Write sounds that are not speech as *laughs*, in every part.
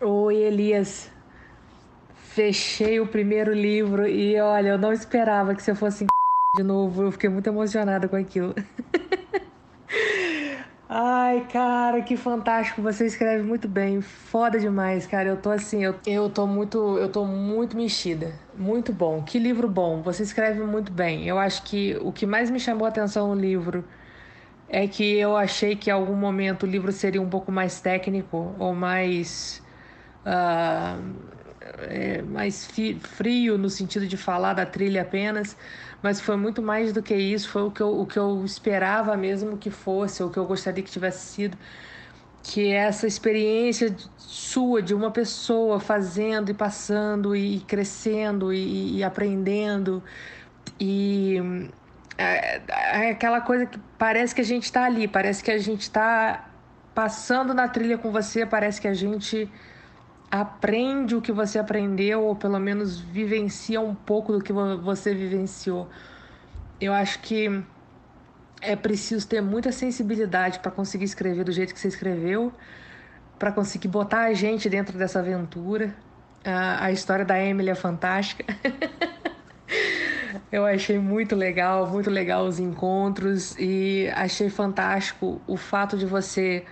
Oi, Elias. Fechei o primeiro livro e olha, eu não esperava que você fosse *laughs* de novo. Eu fiquei muito emocionada com aquilo. *laughs* Ai, cara, que fantástico. Você escreve muito bem. Foda demais, cara. Eu tô assim, eu, eu tô muito, eu tô muito mexida. Muito bom. Que livro bom. Você escreve muito bem. Eu acho que o que mais me chamou a atenção no livro é que eu achei que em algum momento o livro seria um pouco mais técnico ou mais uh, é, mais frio no sentido de falar da trilha apenas, mas foi muito mais do que isso, foi o que eu, o que eu esperava mesmo que fosse, o que eu gostaria que tivesse sido, que é essa experiência sua de uma pessoa fazendo e passando e crescendo e, e aprendendo. E é, é, aquela coisa que parece que a gente está ali, parece que a gente está passando na trilha com você, parece que a gente aprende o que você aprendeu, ou pelo menos vivencia um pouco do que você vivenciou. Eu acho que é preciso ter muita sensibilidade para conseguir escrever do jeito que você escreveu, para conseguir botar a gente dentro dessa aventura. A, a história da Emily é fantástica. *laughs* Eu achei muito legal, muito legal os encontros e achei fantástico o fato de você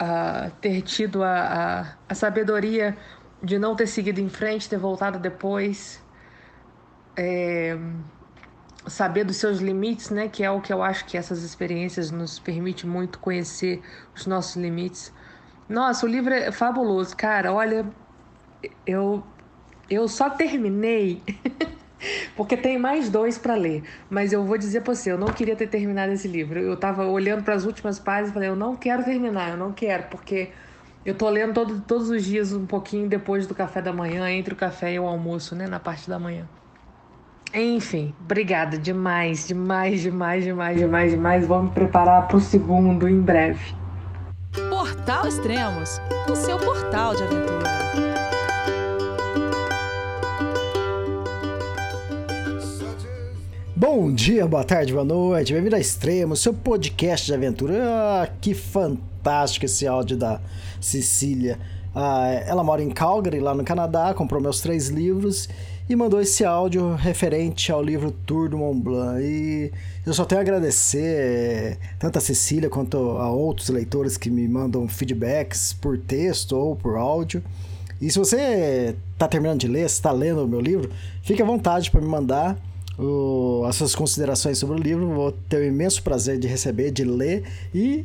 uh, ter tido a, a, a, sabedoria de não ter seguido em frente, ter voltado depois, é, saber dos seus limites, né? Que é o que eu acho que essas experiências nos permite muito conhecer os nossos limites. Nossa, o livro é fabuloso, cara. Olha, eu eu só terminei *laughs* Porque tem mais dois para ler. Mas eu vou dizer para você, eu não queria ter terminado esse livro. Eu estava olhando para as últimas páginas e falei, eu não quero terminar, eu não quero, porque eu tô lendo todo, todos os dias um pouquinho depois do café da manhã, entre o café e o almoço, né, na parte da manhã. Enfim, obrigada demais, demais, demais, demais, demais, demais. Me preparar para o segundo em breve. Portal Extremos, o seu portal de aventura. Bom dia, boa tarde, boa noite, bem-vindo a Extremo, seu podcast de aventura. Ah, que fantástico esse áudio da Cecília. Ah, ela mora em Calgary, lá no Canadá, comprou meus três livros e mandou esse áudio referente ao livro Tour do Mont Blanc. E eu só tenho a agradecer tanto a Cecília quanto a outros leitores que me mandam feedbacks por texto ou por áudio. E se você está terminando de ler, está lendo o meu livro, fique à vontade para me mandar o, as suas considerações sobre o livro. Vou ter o imenso prazer de receber, de ler e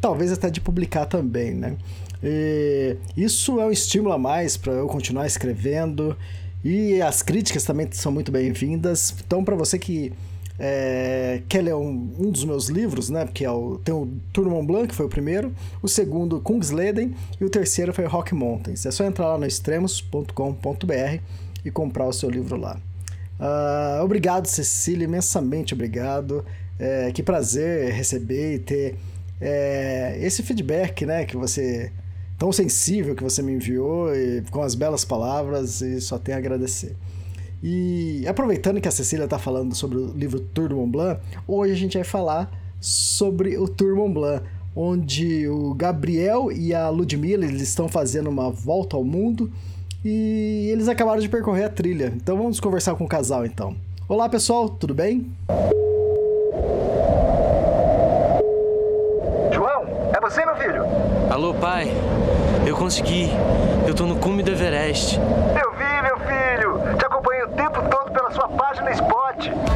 talvez até de publicar também, né? E isso é um estímulo a mais para eu continuar escrevendo e as críticas também são muito bem-vindas. Então, para você que é, quer ler um, um, dos meus livros, né? Porque é o, tem o Tour Mont Blanc, que foi o primeiro, o segundo, Kungsleden, e o terceiro foi Rock Mountains. É só entrar lá no extremos.com.br e comprar o seu livro lá. Uh, obrigado, Cecília, imensamente obrigado. É, que prazer receber e ter é, esse feedback, né, que você tão sensível que você me enviou e com as belas palavras e só tenho a agradecer. E aproveitando que a Cecília está falando sobre o livro Tour Mont Blanc, hoje a gente vai falar sobre o Tour Mont Blanc, onde o Gabriel e a Ludmilla eles estão fazendo uma volta ao mundo e eles acabaram de percorrer a trilha. Então vamos conversar com o casal então. Olá pessoal, tudo bem? João, é você meu filho? Alô pai, eu consegui. Eu tô no cume do Everest. Eu vi meu filho, te acompanhei o tempo todo pela sua página Spot.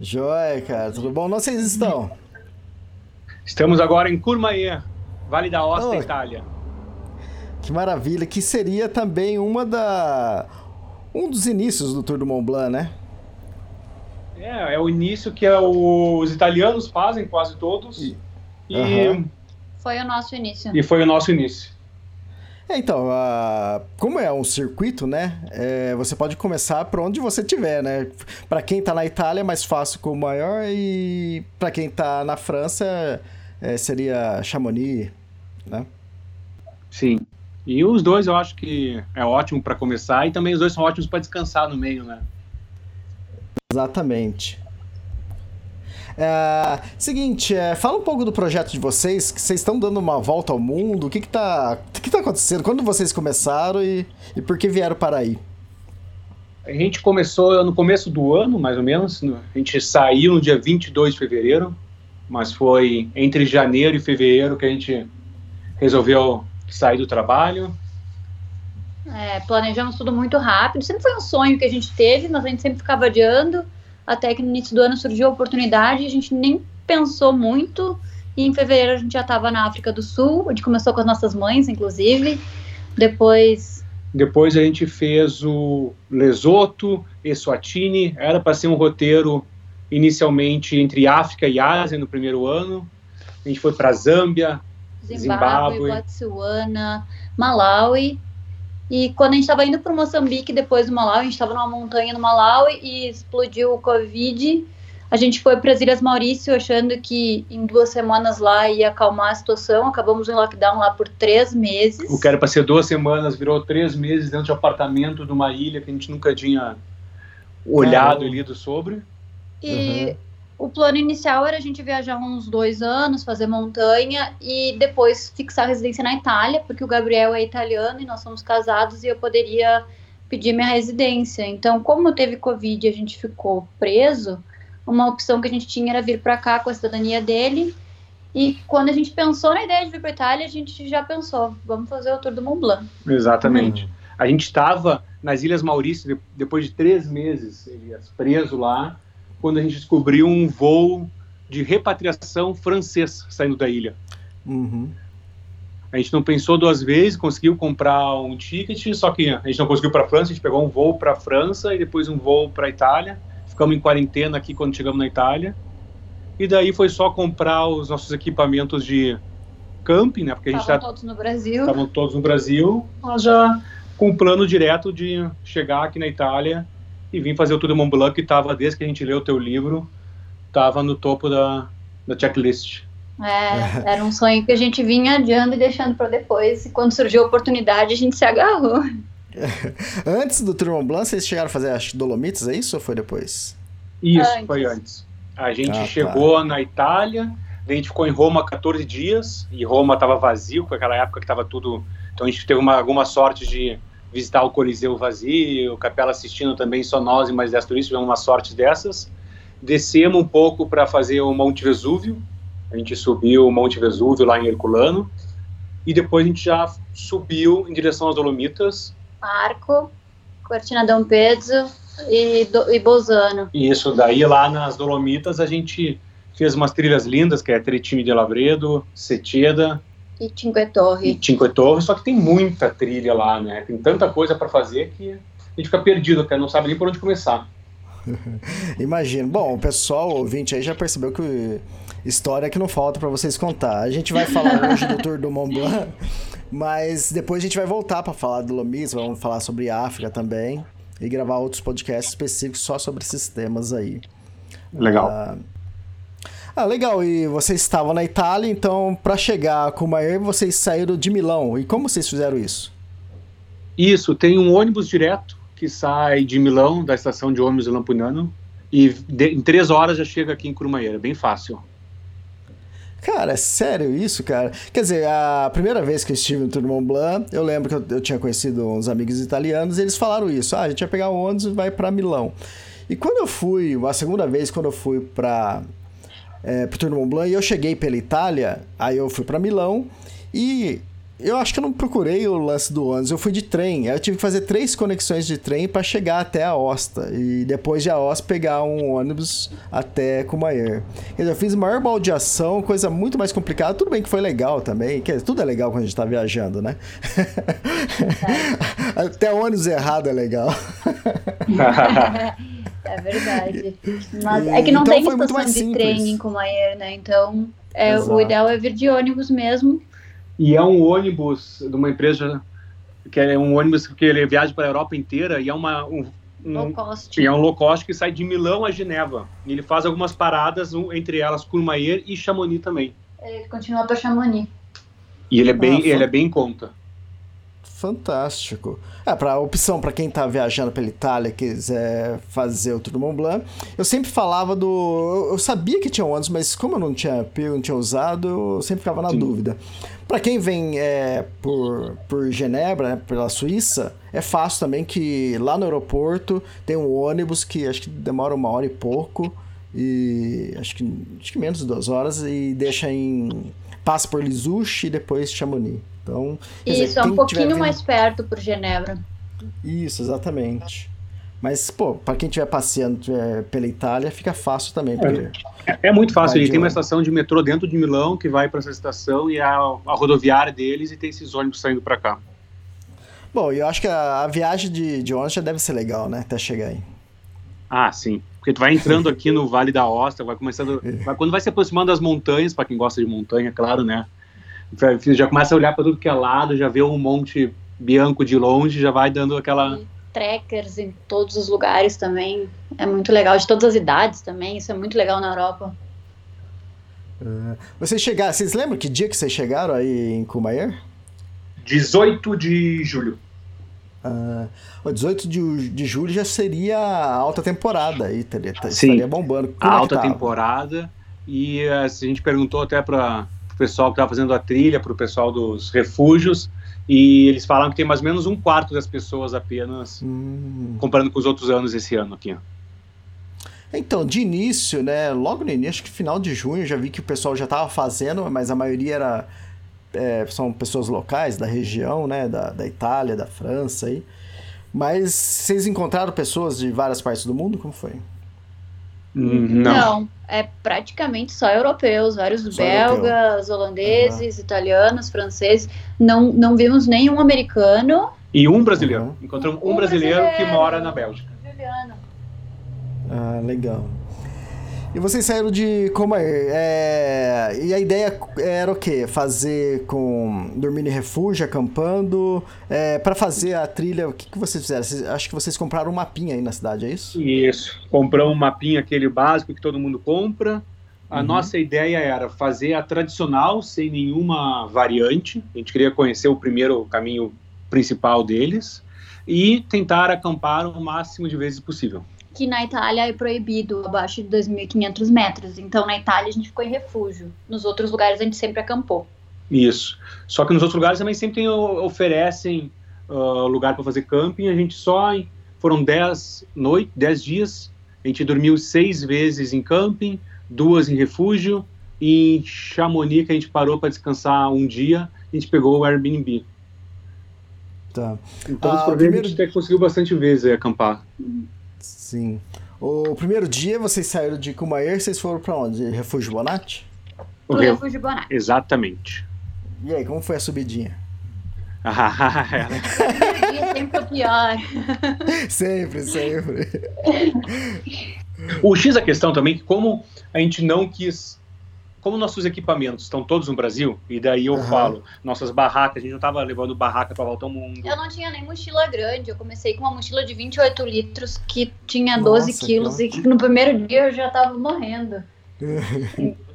Joia, cara, tudo bom? Onde vocês estão? Estamos agora em Courmayeur, Vale da Osta, oh, Itália. Que maravilha, que seria também uma da um dos inícios do Tour do Mont Blanc, né? É, é o início que é os italianos fazem quase todos. E, e... Foi o nosso início. E foi o nosso início. É, então, como é um circuito, né? É, você pode começar por onde você tiver, né? Para quem tá na Itália é mais fácil com o maior e para quem tá na França é, seria Chamonix, né? Sim. E os dois eu acho que é ótimo para começar e também os dois são ótimos para descansar no meio, né? Exatamente. É, seguinte, é, fala um pouco do projeto de vocês, que vocês estão dando uma volta ao mundo, o que está que que tá acontecendo, quando vocês começaram e, e por que vieram para aí? A gente começou no começo do ano, mais ou menos, a gente saiu no dia 22 de fevereiro, mas foi entre janeiro e fevereiro que a gente resolveu sair do trabalho. É, planejamos tudo muito rápido, sempre foi um sonho que a gente teve, mas a gente sempre ficava adiando, até que no início do ano surgiu a oportunidade, a gente nem pensou muito, e em fevereiro a gente já estava na África do Sul, a gente começou com as nossas mães, inclusive, depois... Depois a gente fez o Lesoto, Eswatini, era para ser um roteiro inicialmente entre África e Ásia no primeiro ano, a gente foi para Zâmbia, Zimbábue, Zimbábue, Botsuana, Malawi, e quando a gente estava indo para Moçambique, depois do Malawi, a gente estava numa montanha no Malawi e explodiu o Covid. A gente foi para as Ilhas Maurício achando que em duas semanas lá ia acalmar a situação. Acabamos em lockdown lá por três meses. O que era para ser duas semanas virou três meses dentro de apartamento de uma ilha que a gente nunca tinha olhado e lido sobre. E uhum o plano inicial era a gente viajar uns dois anos, fazer montanha e depois fixar residência na Itália, porque o Gabriel é italiano e nós somos casados e eu poderia pedir minha residência. Então, como teve Covid e a gente ficou preso, uma opção que a gente tinha era vir para cá com a cidadania dele. E quando a gente pensou na ideia de vir para Itália, a gente já pensou, vamos fazer o Tour do Mont Blanc. Exatamente. Hum. A gente estava nas Ilhas Maurício depois de três meses, Elias, preso lá quando a gente descobriu um voo de repatriação francês saindo da ilha. Uhum. A gente não pensou duas vezes, conseguiu comprar um ticket, só que a gente não conseguiu para a França, a gente pegou um voo para a França e depois um voo para a Itália. Ficamos em quarentena aqui quando chegamos na Itália. E daí foi só comprar os nossos equipamentos de camping, né? Porque a gente estavam tá, todos no Brasil. Estavam todos no Brasil, mas já com o plano direto de chegar aqui na Itália e vim fazer o Tudo Mont Blanc, que estava, desde que a gente leu o teu livro, estava no topo da, da checklist. É, era um sonho que a gente vinha adiando e deixando para depois, e quando surgiu a oportunidade, a gente se agarrou. *laughs* Antes do Tour Mont Blanc, vocês chegaram a fazer as Dolomites, é isso ou foi depois? Isso, antes. foi antes. A gente ah, tá. chegou tá. na Itália, a gente ficou em Roma 14 dias, e Roma estava vazio, com aquela época que estava tudo... Então a gente teve uma, alguma sorte de visitar o Coliseu vazio, Capela assistindo também só nós e mais 10 turistas, tivemos uma sorte dessas. Descemos um pouco para fazer o Monte Vesúvio, a gente subiu o Monte Vesúvio lá em Herculano, e depois a gente já subiu em direção às Dolomitas. Arco, Cortina Dom Pedro e, do, e Bolzano. Isso, daí lá nas Dolomitas a gente fez umas trilhas lindas, que é Tretime de Lavredo, Seteda, e Cinque Torre. E Cinque Torre, só que tem muita trilha lá, né? Tem tanta coisa para fazer que a gente fica perdido, até não sabe nem por onde começar. *laughs* Imagino. Bom, o pessoal ouvinte aí já percebeu que história que não falta para vocês contar. A gente vai falar hoje do Tour do Mont Blanc, mas depois a gente vai voltar para falar do Lomis, vamos falar sobre África também e gravar outros podcasts específicos só sobre esses temas aí. Legal. Uh, ah, legal. E vocês estavam na Itália, então para chegar a Cumaer, vocês saíram de Milão. E como vocês fizeram isso? Isso, tem um ônibus direto que sai de Milão, da estação de ônibus de Lampunano, e de, em três horas já chega aqui em Curumaeira, bem fácil. Cara, é sério isso, cara? Quer dizer, a primeira vez que eu estive no Tour Mont Blanc, eu lembro que eu, eu, tinha conhecido uns amigos italianos e eles falaram isso. Ah, a gente vai pegar o ônibus e vai para Milão. E quando eu fui, a segunda vez, quando eu fui para é, pro Tour Mont Blanc e eu cheguei pela Itália, aí eu fui para Milão e eu acho que eu não procurei o lance do ônibus, eu fui de trem. Eu tive que fazer três conexões de trem para chegar até a Osta. E depois de Aosta pegar um ônibus até Cumayer. Eu fiz maior baldeação, coisa muito mais complicada. Tudo bem que foi legal também. Quer dizer, tudo é legal quando a gente tá viajando, né? *laughs* até ônibus errado é legal. *laughs* É verdade. *laughs* Mas é que não então, tem estação de simples. trem em Cumayer, né? Então, é, o ideal é vir de ônibus mesmo. E é um ônibus de uma empresa que é um ônibus que ele viaja para a Europa inteira e é uma um, um, Low cost. e é um low cost que sai de Milão a Geneva. E ele faz algumas paradas, um- entre elas Courmayeur e Chamonix também. Ele continua para Chamonix. E ele é bem, foi- ele é bem em conta. Fantástico. É, para opção para quem tá viajando pela Itália e quiser fazer o Tour do Mont Blanc, eu sempre falava do. Eu, eu sabia que tinha ônibus, mas como eu não tinha pego, não tinha usado, eu sempre ficava na Sim. dúvida. Para quem vem é, por, por Genebra, né, pela Suíça, é fácil também que lá no aeroporto tem um ônibus que acho que demora uma hora e pouco, e acho que, acho que menos de duas horas, e deixa em. passa por Lisuche e depois Chamonix. Então, quer dizer, Isso, é um pouquinho vindo- mais perto por Genebra. isso, exatamente. Mas, pô, pra quem estiver passeando tiver pela Itália, fica fácil também, porque... É, é muito fácil. Ele de tem uma estação de metrô dentro de Milão que vai para essa estação e é a, a rodoviária deles e tem esses ônibus saindo para cá. Bom, e eu acho que a, a viagem de, de ônibus já deve ser legal, né? Até chegar aí. Ah, sim. Porque tu vai entrando aqui no Vale da Ostra, vai começando. *laughs* vai- quando vai se aproximando das montanhas, para quem gosta de montanha, claro, né? Já começa a olhar para tudo que é lado, já vê um monte Bianco de longe, já vai dando aquela. Trekkers em todos os lugares também. É muito legal, de todas as idades também. Isso é muito legal na Europa. Vocês chegaram... Vocês lembram que dia que vocês chegaram aí em Courmayeur? 18 de julho. Ah, o 18 de, de julho já seria a alta temporada aí, teria, Sim. estaria bombando. Como a é alta tava? temporada. E eh, a gente perguntou até para o pessoal que estava fazendo a trilha, para o pessoal dos refúgios, e eles falaram que tem mais ou menos um quarto das pessoas apenas, Hum. comparando com os outros anos esse ano aqui. Então, de início, né? Logo no início, acho que final de junho, já vi que o pessoal já estava fazendo, mas a maioria era é, são pessoas locais da região, né? Da, da Itália, da França aí. Mas vocês encontraram pessoas de várias partes do mundo? Como foi? Não. é praticamente só europeus, vários Só belgas, holandeses, italianos, franceses. Não, não vimos nenhum americano. E um brasileiro. Uhum. Encontramos um, Um brasileiro, que brasileiro. mora na Bélgica. Juliano. Ah, legal. E vocês saíram de Comair. É... E a ideia era o quê? Fazer com. dormir em refúgio, acampando. É... Para fazer a trilha, o que, que vocês fizeram? Vocês- Acho que vocês compraram um mapinha aí na cidade, é isso? Isso. Compramos um mapinha, aquele básico que todo mundo compra. A Uhum. nossa ideia era fazer a tradicional, sem nenhuma variante. A gente queria conhecer o primeiro caminho principal deles e tentar acampar o máximo de vezes possível. Que na Itália é proibido abaixo de 2.500 metros. Então na Itália a gente ficou em refúgio. Nos outros lugares a gente sempre acampou. Isso. Só que nos outros lugares também sempre tem, oferecem ah, lugar para fazer camping. A gente só em- foram 10 noites, 10 dias. A gente dormiu seis vezes em camping, duas em refúgio. E em Chamonix, que a gente parou para descansar um dia, a gente pegou o Airbnb. Tá. Então, Ah, os problemas primeiro- a gente até conseguiu bastante vezes acampar. Sim. O primeiro dia vocês saíram de Comair, vocês foram para onde? Refúgio Bonatti? O re- refúgio Bonatti. Exatamente. E aí, como foi a subidinha? O dia sempre o pior. *laughs* sempre, sempre. O X da questão também é que como a gente não quis, como nossos equipamentos estão todos no Brasil, e daí eu Aham. falo, nossas barracas, a gente não estava levando barraca para voltar ao mundo. Eu não tinha nem mochila grande. Eu comecei com uma mochila de 28 litros que tinha 12 Nossa, quilos que e que no primeiro dia eu já tava morrendo. *laughs*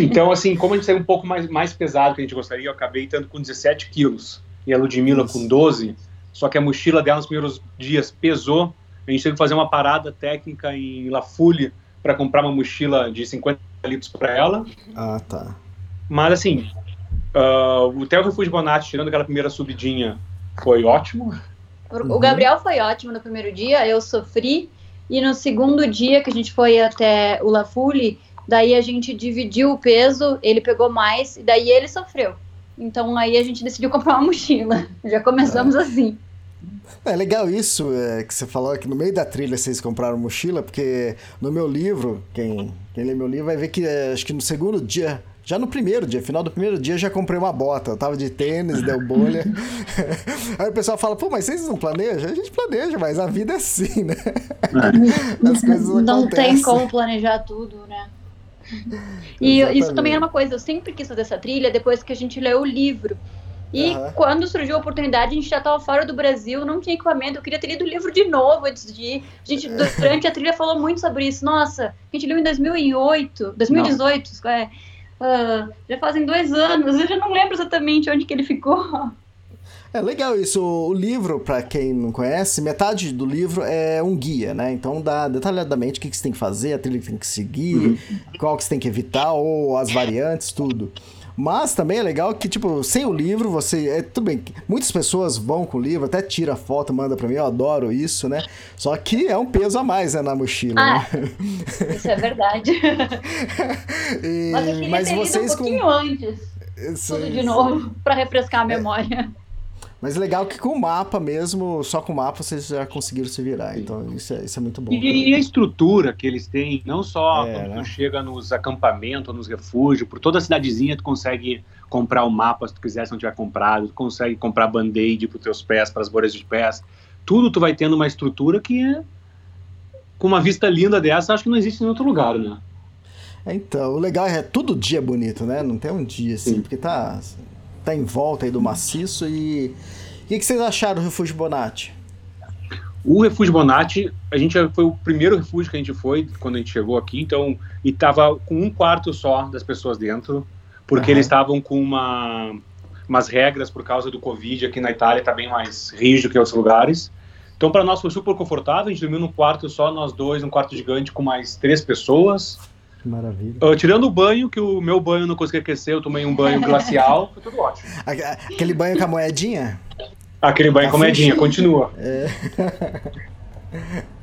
Então, assim, como a gente saiu um pouco mais, mais pesado que a gente gostaria, eu acabei estando com 17 quilos, e a Ludmilla Isso. com 12, só que a mochila dela nos primeiros dias pesou, a gente teve que fazer uma parada técnica em La Foule para comprar uma mochila de 50 litros para ela, Ah, tá. Mas assim, ah, o Theo Refúgio Bonatti, tirando aquela primeira subidinha, foi ótimo. O Uhum. o Gabriel foi ótimo no primeiro dia, eu sofri. E no segundo dia que a gente foi até o La Foule, daí a gente dividiu o peso, ele pegou mais, e daí ele sofreu. Então aí a gente decidiu comprar uma mochila. *laughs* Já começamos assim. É legal isso é, que você falou que no meio da trilha vocês compraram mochila, porque no meu livro, quem, quem lê meu livro vai ver que é, acho que no segundo dia, já no primeiro dia, final do primeiro dia, eu já comprei uma bota. Eu tava de tênis, deu bolha. *laughs* Aí o pessoal fala, pô, mas vocês não planejam? A gente planeja, mas a vida é assim, né? As coisas Não acontecem. tem como planejar tudo, né? E Exatamente. isso também era uma coisa, eu sempre quis fazer essa trilha depois que a gente leu o livro. E uhum. quando surgiu a oportunidade, a gente já estava fora do Brasil, não tinha equipamento, eu queria ter lido o livro de novo antes de ir. A gente, *laughs* durante a trilha, falou muito sobre isso. Nossa, a gente leu em 2008, 2018, não. é. Uh, já fazem dois anos, eu já não lembro exatamente onde que ele ficou. É legal isso. O livro, para quem não conhece, metade do livro é um guia, né? Então dá detalhadamente o que, que você tem que fazer, a trilha que tem que seguir, uhum. qual que você tem que evitar, ou as variantes, tudo. Mas também é legal que, tipo, sem o livro, você. É, tudo bem, muitas pessoas vão com o livro, até tira foto, manda pra mim, eu adoro isso, né? Só que é um peso a mais né, na mochila. Ah, né? Isso é verdade. *laughs* e, mas eu queria mas ter vocês um pouquinho com... antes. Isso, tudo de novo, para refrescar a memória. É. Mas legal que com o mapa mesmo, só com o mapa vocês já conseguiram se virar. Então isso é, isso é muito bom. E, e, a estrutura que eles têm, não só é, quando né? tu chega nos acampamentos, nos refúgios, por toda a cidadezinha tu consegue comprar o mapa se tu quiser, se não tiver comprado, tu consegue comprar band-aid para os teus pés, para as bolhas de pés. Tudo tu vai tendo uma estrutura que é com uma vista linda dessa, acho que não existe em outro lugar, né? Então, o legal é todo dia bonito, né? Não tem um dia assim, Sim. porque tá tá em volta aí do maciço. E o que, que vocês acharam do Refúgio Bonatti? O Refúgio Bonatti, a gente foi o primeiro refúgio que a gente foi quando a gente chegou aqui, então, e tava com um quarto só das pessoas dentro, porque uhum. eles estavam com uma, umas regras por causa do Covid aqui na Itália, tá bem mais rígido que outros lugares. Então, para nós foi super confortável, a gente dormiu num quarto só, nós dois, um quarto gigante com mais três pessoas. Que maravilha. Uh, tirando o banho, que o meu banho não consegui aquecer, eu tomei um banho glacial, *laughs* foi tudo ótimo. Aquele banho com a moedinha? Aquele banho com a moedinha, continua. É.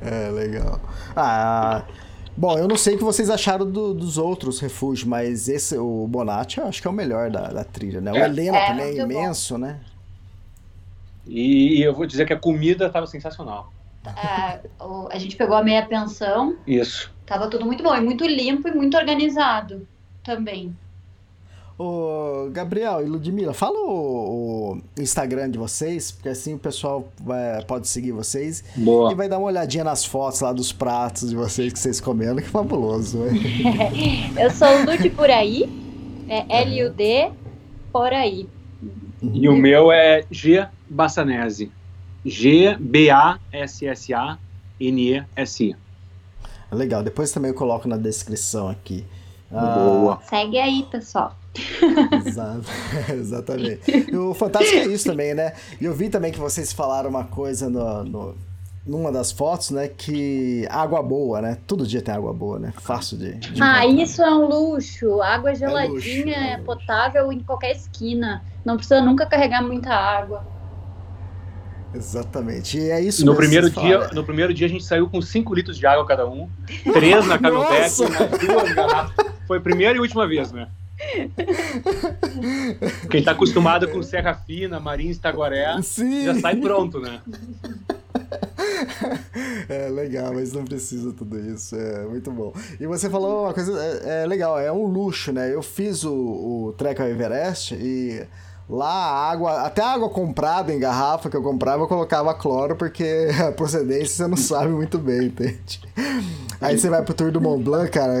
*laughs* é, legal. Ah, bom, eu não sei o que vocês acharam do, dos outros refúgios, mas esse, o Bonatti, eu acho que é o melhor da, da trilha, né? O é. Helena é, também é imenso, bom. né? E, e, eu vou dizer que a comida estava sensacional. É, o, a gente pegou a meia pensão. Isso. Tava tudo muito bom e muito limpo e muito organizado também. Ô, Gabriel e Ludmila, fala o, o, Instagram de vocês, porque assim o pessoal vai, pode seguir vocês Boa. e vai dar uma olhadinha nas fotos lá dos pratos de vocês que vocês comendo, que fabuloso. *laughs* Eu sou o Lud por aí, é L-U-D por aí. E o meu é G Bassanese. G-B-A-S-S-A-N-E-S-I. Legal, depois também eu coloco na descrição aqui. Boa. Ah, Segue aí, pessoal. Exato, *laughs* exatamente. o fantástico é isso também, né? E eu vi também que vocês falaram uma coisa no, no, numa das fotos, né? Que água boa, né? Todo dia tem água boa, né? Fácil de. de ah, isso é um luxo. Água geladinha, é, luxo, é, é potável em qualquer esquina. Não precisa nunca carregar muita água. Exatamente. E é isso no primeiro dia No primeiro dia a gente saiu com 5 litros de água cada um, três na caminhonete, duas garrafas. Foi a primeira e última vez, né? Quem tá acostumado com Serra Fina, Marins, Taguaré, Sim. já sai pronto, né? É legal, mas não precisa tudo isso. É muito bom. E você falou uma coisa é, é legal, é um luxo, né? Eu fiz o, o Trek ao Everest e Lá a água, até a água comprada em garrafa que eu comprava, eu colocava cloro, porque *laughs* a procedência você não sabe muito bem, entende? Aí você vai pro Tour do Mont Blanc, cara,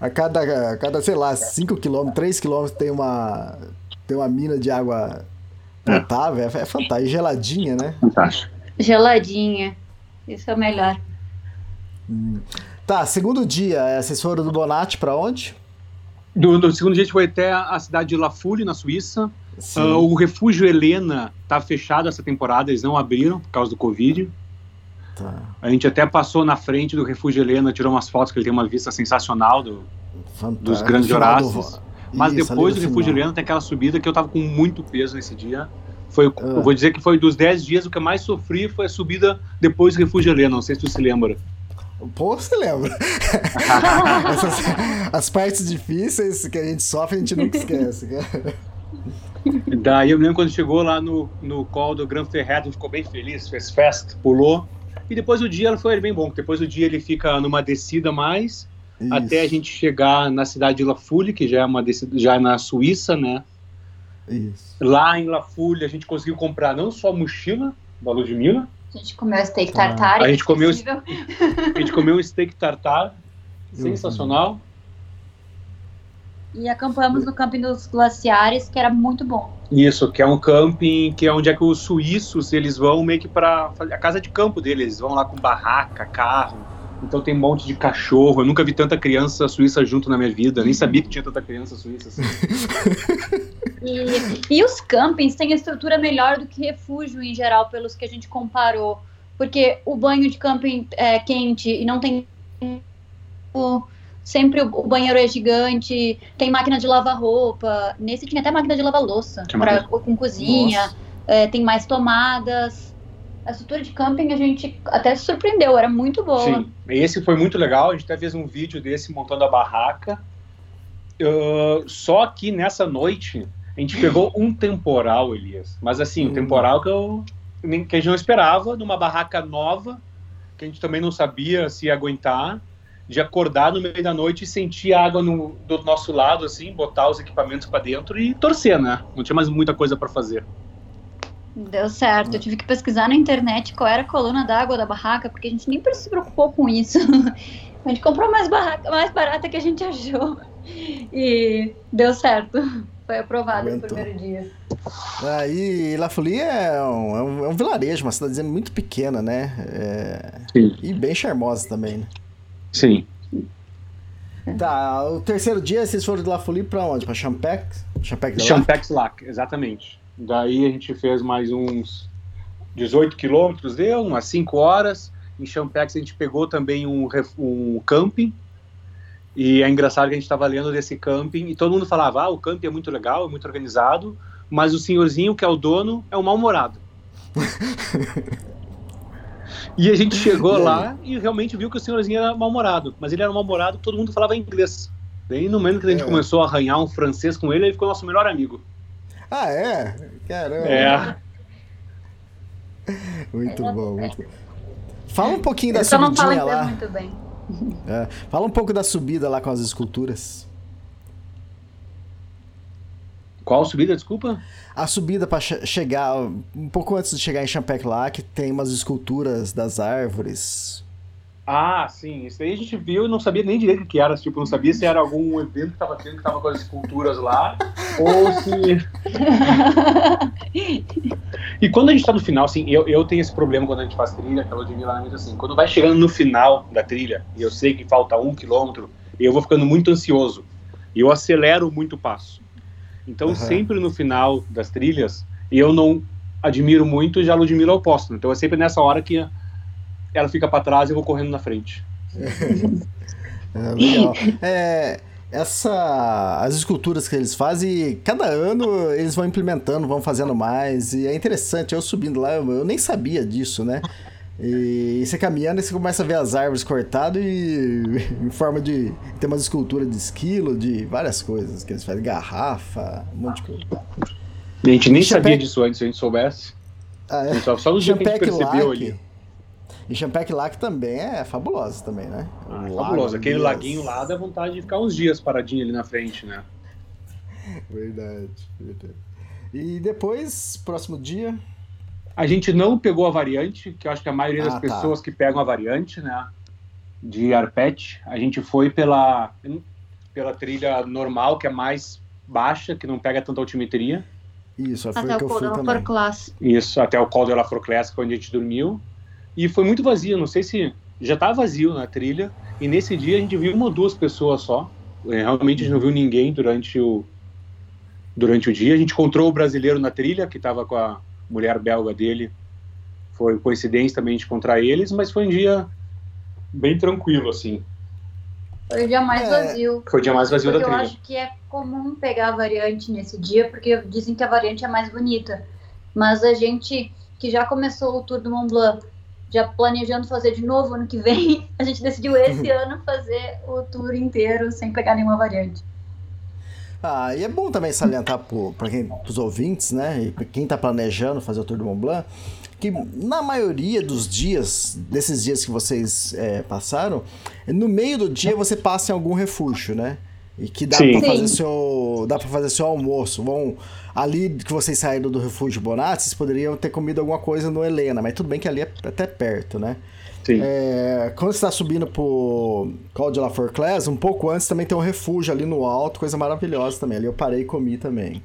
a cada, a cada sei lá, 5 km, 3 km tem uma, tem uma mina de água potável, é, é fantástico. E geladinha, né? Fantástico. Geladinha, isso é o melhor. Hum. Tá, segundo dia, é, vocês foram do Bonatti pra onde? Do, do, segundo dia a gente foi até a cidade de Lafouille, na Suíça. Uh, o refúgio Helena tá fechado essa temporada, eles não abriram por causa do Covid. Tá. A gente até passou na frente do refúgio Helena, tirou umas fotos que ele tem uma vista sensacional do, dos grandes Horácios. Mas Isso, depois do refúgio Helena tem aquela subida que eu tava com muito peso nesse dia. Foi, ah. Vou dizer que foi dos 10 dias o que eu mais sofri foi a subida depois do refúgio Helena, não sei se tu se lembra. Pô, você lembra? *laughs* Essas, as partes difíceis que a gente sofre, a gente nunca esquece. *laughs* Daí eu lembro quando chegou lá no, no call do Gran Ferreto, ficou bem feliz, fez festa, pulou. E depois o dia foi bem bom, depois o dia ele fica numa descida mais, Isso. até a gente chegar na cidade de La Foule, que já é uma descida, já é na Suíça, né? Isso. Lá em La Foule a gente conseguiu comprar não só mochila da Ludmilla, a gente comeu steak tartar. A gente comeu, a gente comeu um steak tartar, sensacional. E acampamos no camping dos glaciares, que era muito bom. Isso, que é um camping que é onde é que os suíços eles vão meio que para a casa de campo deles, eles vão lá com barraca, carro. Então tem um monte de cachorro. Eu nunca vi tanta criança suíça junto na minha vida. Nem sabia que tinha tanta criança suíça assim. e, e os campings têm estrutura melhor do que refúgio em geral, pelos que a gente comparou. Porque o banho de camping é quente e não tem sempre o, banheiro é gigante, tem máquina de lavar roupa. Nesse tinha até máquina de lavar louça, pra, com cozinha, é, tem mais tomadas. A estrutura de camping a gente até se surpreendeu, era muito boa. Sim, esse foi muito legal. A gente até fez um vídeo desse montando a barraca. Uh, só que nessa noite a gente pegou um temporal, Elias. Mas assim, um hum. temporal que, eu, que a gente não esperava, numa barraca nova, que a gente também não sabia se ia aguentar de acordar no meio da noite e sentir a água no, do nosso lado, assim, botar os equipamentos para dentro e torcer, né? Não tinha mais muita coisa para fazer. Deu certo. Eu tive que pesquisar na internet qual era a coluna d'água da barraca, porque a gente nem se preocupou com isso. *laughs* A gente comprou mais, barraca, mais barata que a gente achou. E deu certo. Foi aprovado Aguentou. no primeiro dia. Aí, La Folie é um, é, um, é um vilarejo, uma cidadezinha muito pequena, né? É... E bem charmosa também, né? Sim. Tá, o terceiro dia vocês foram de La Folie pra onde? Pra Champex? Champex, Champex Lac, exatamente. Daí a gente fez mais uns 18 quilômetros, deu umas 5 horas. Em Champex a gente pegou também um, um camping. E é engraçado que a gente estava lendo desse camping e todo mundo falava: ah, o camping é muito legal, é muito organizado, mas o senhorzinho que é o dono é um mal-humorado. *laughs* E a gente chegou lá e realmente viu que o senhorzinho era mal-humorado. Mas ele era mal-humorado, todo mundo falava inglês. Daí, no momento que a gente é. começou a arranhar um francês com ele, ele ficou nosso melhor amigo. Ah, é? Caramba. É. Muito bom, muito bom. Fala um pouquinho da Eu subidinha lá. Muito bem. *laughs* É, fala um pouco da subida lá com as esculturas. Qual subida, desculpa? A subida para che chegar, um pouco antes de chegar em Champec lá, que tem umas esculturas das árvores. Ah, sim. Isso aí a gente viu e não sabia nem direito o que era. Tipo, não sabia se era algum evento que tava tendo que tava com as esculturas lá, ou se. *laughs* e quando a gente tá no final, assim, eu, eu tenho esse problema quando a gente faz trilha, que a Ludmilla muito assim, quando vai chegando no final da trilha, e eu sei que falta um quilômetro, eu vou ficando muito ansioso. E eu acelero muito o passo. Então, uhum. sempre no final das trilhas, eu não admiro muito, já admiro ao oposto. Então, é sempre nessa hora que ela fica para trás e eu vou correndo na frente. é, *laughs* legal. É, essa, as esculturas que eles fazem, cada ano eles vão implementando, vão fazendo mais, e é interessante. Eu subindo lá, eu, eu nem sabia disso, né? E você caminhando e você começa a ver as árvores cortadas e *laughs* em forma de. Tem umas esculturas de esquilo, de várias coisas que eles fazem, garrafa, um monte de coisa. A gente nem sabia disso antes, se a gente soubesse. Ah, é. Só, só no dia que a gente percebeu Lac, ali. E Champec Lac também é fabulosa também, né? Ah, é fabuloso. Aquele laguinho lá dá vontade de ficar uns dias paradinho ali na frente, né? *laughs* Verdade, verdade. E depois, próximo dia, a gente não pegou a variante, que eu acho que a maioria das ah, tá. pessoas que pegam a variante, né, de Arpet, a gente foi pela, pela trilha normal, que é mais baixa, que não pega tanta altimetria. Isso, foi até o fui também. Class. Isso, até o Col de la Class, onde a gente dormiu. E foi muito vazio, não sei se já estava vazio na trilha. E nesse dia a gente viu uma ou duas pessoas só. É, realmente a gente não viu ninguém durante o durante o dia. A gente encontrou o brasileiro na trilha que estava com a mulher belga dele. Foi coincidência também de encontrar eles, mas foi um dia bem tranquilo, assim. Foi o dia mais é, vazio. Foi o dia mais vazio da trilha. Eu acho que é comum pegar a variante nesse dia, porque dizem que a variante é mais bonita. Mas a gente que já começou o Tour do Mont Blanc, já planejando fazer de novo ano que vem, *laughs* a gente decidiu esse *laughs* ano fazer o tour inteiro sem pegar nenhuma variante. Ah, e é bom também salientar para os ouvintes, né? E para quem está planejando fazer o Tour do Mont Blanc, que na maioria dos dias, desses dias que vocês é, passaram, no meio do dia você passa em algum refúgio, né? E que dá para fazer seu. Dá para fazer seu almoço. Bom, ali que vocês saíram do refúgio Bonatti, vocês poderiam ter comido alguma coisa no Helena, mas tudo bem que ali é até perto, né? Sim. É, quando você está subindo pro Col de La Forclaz, um pouco antes também tem um refúgio ali no alto, coisa maravilhosa também. Ali eu parei e comi também.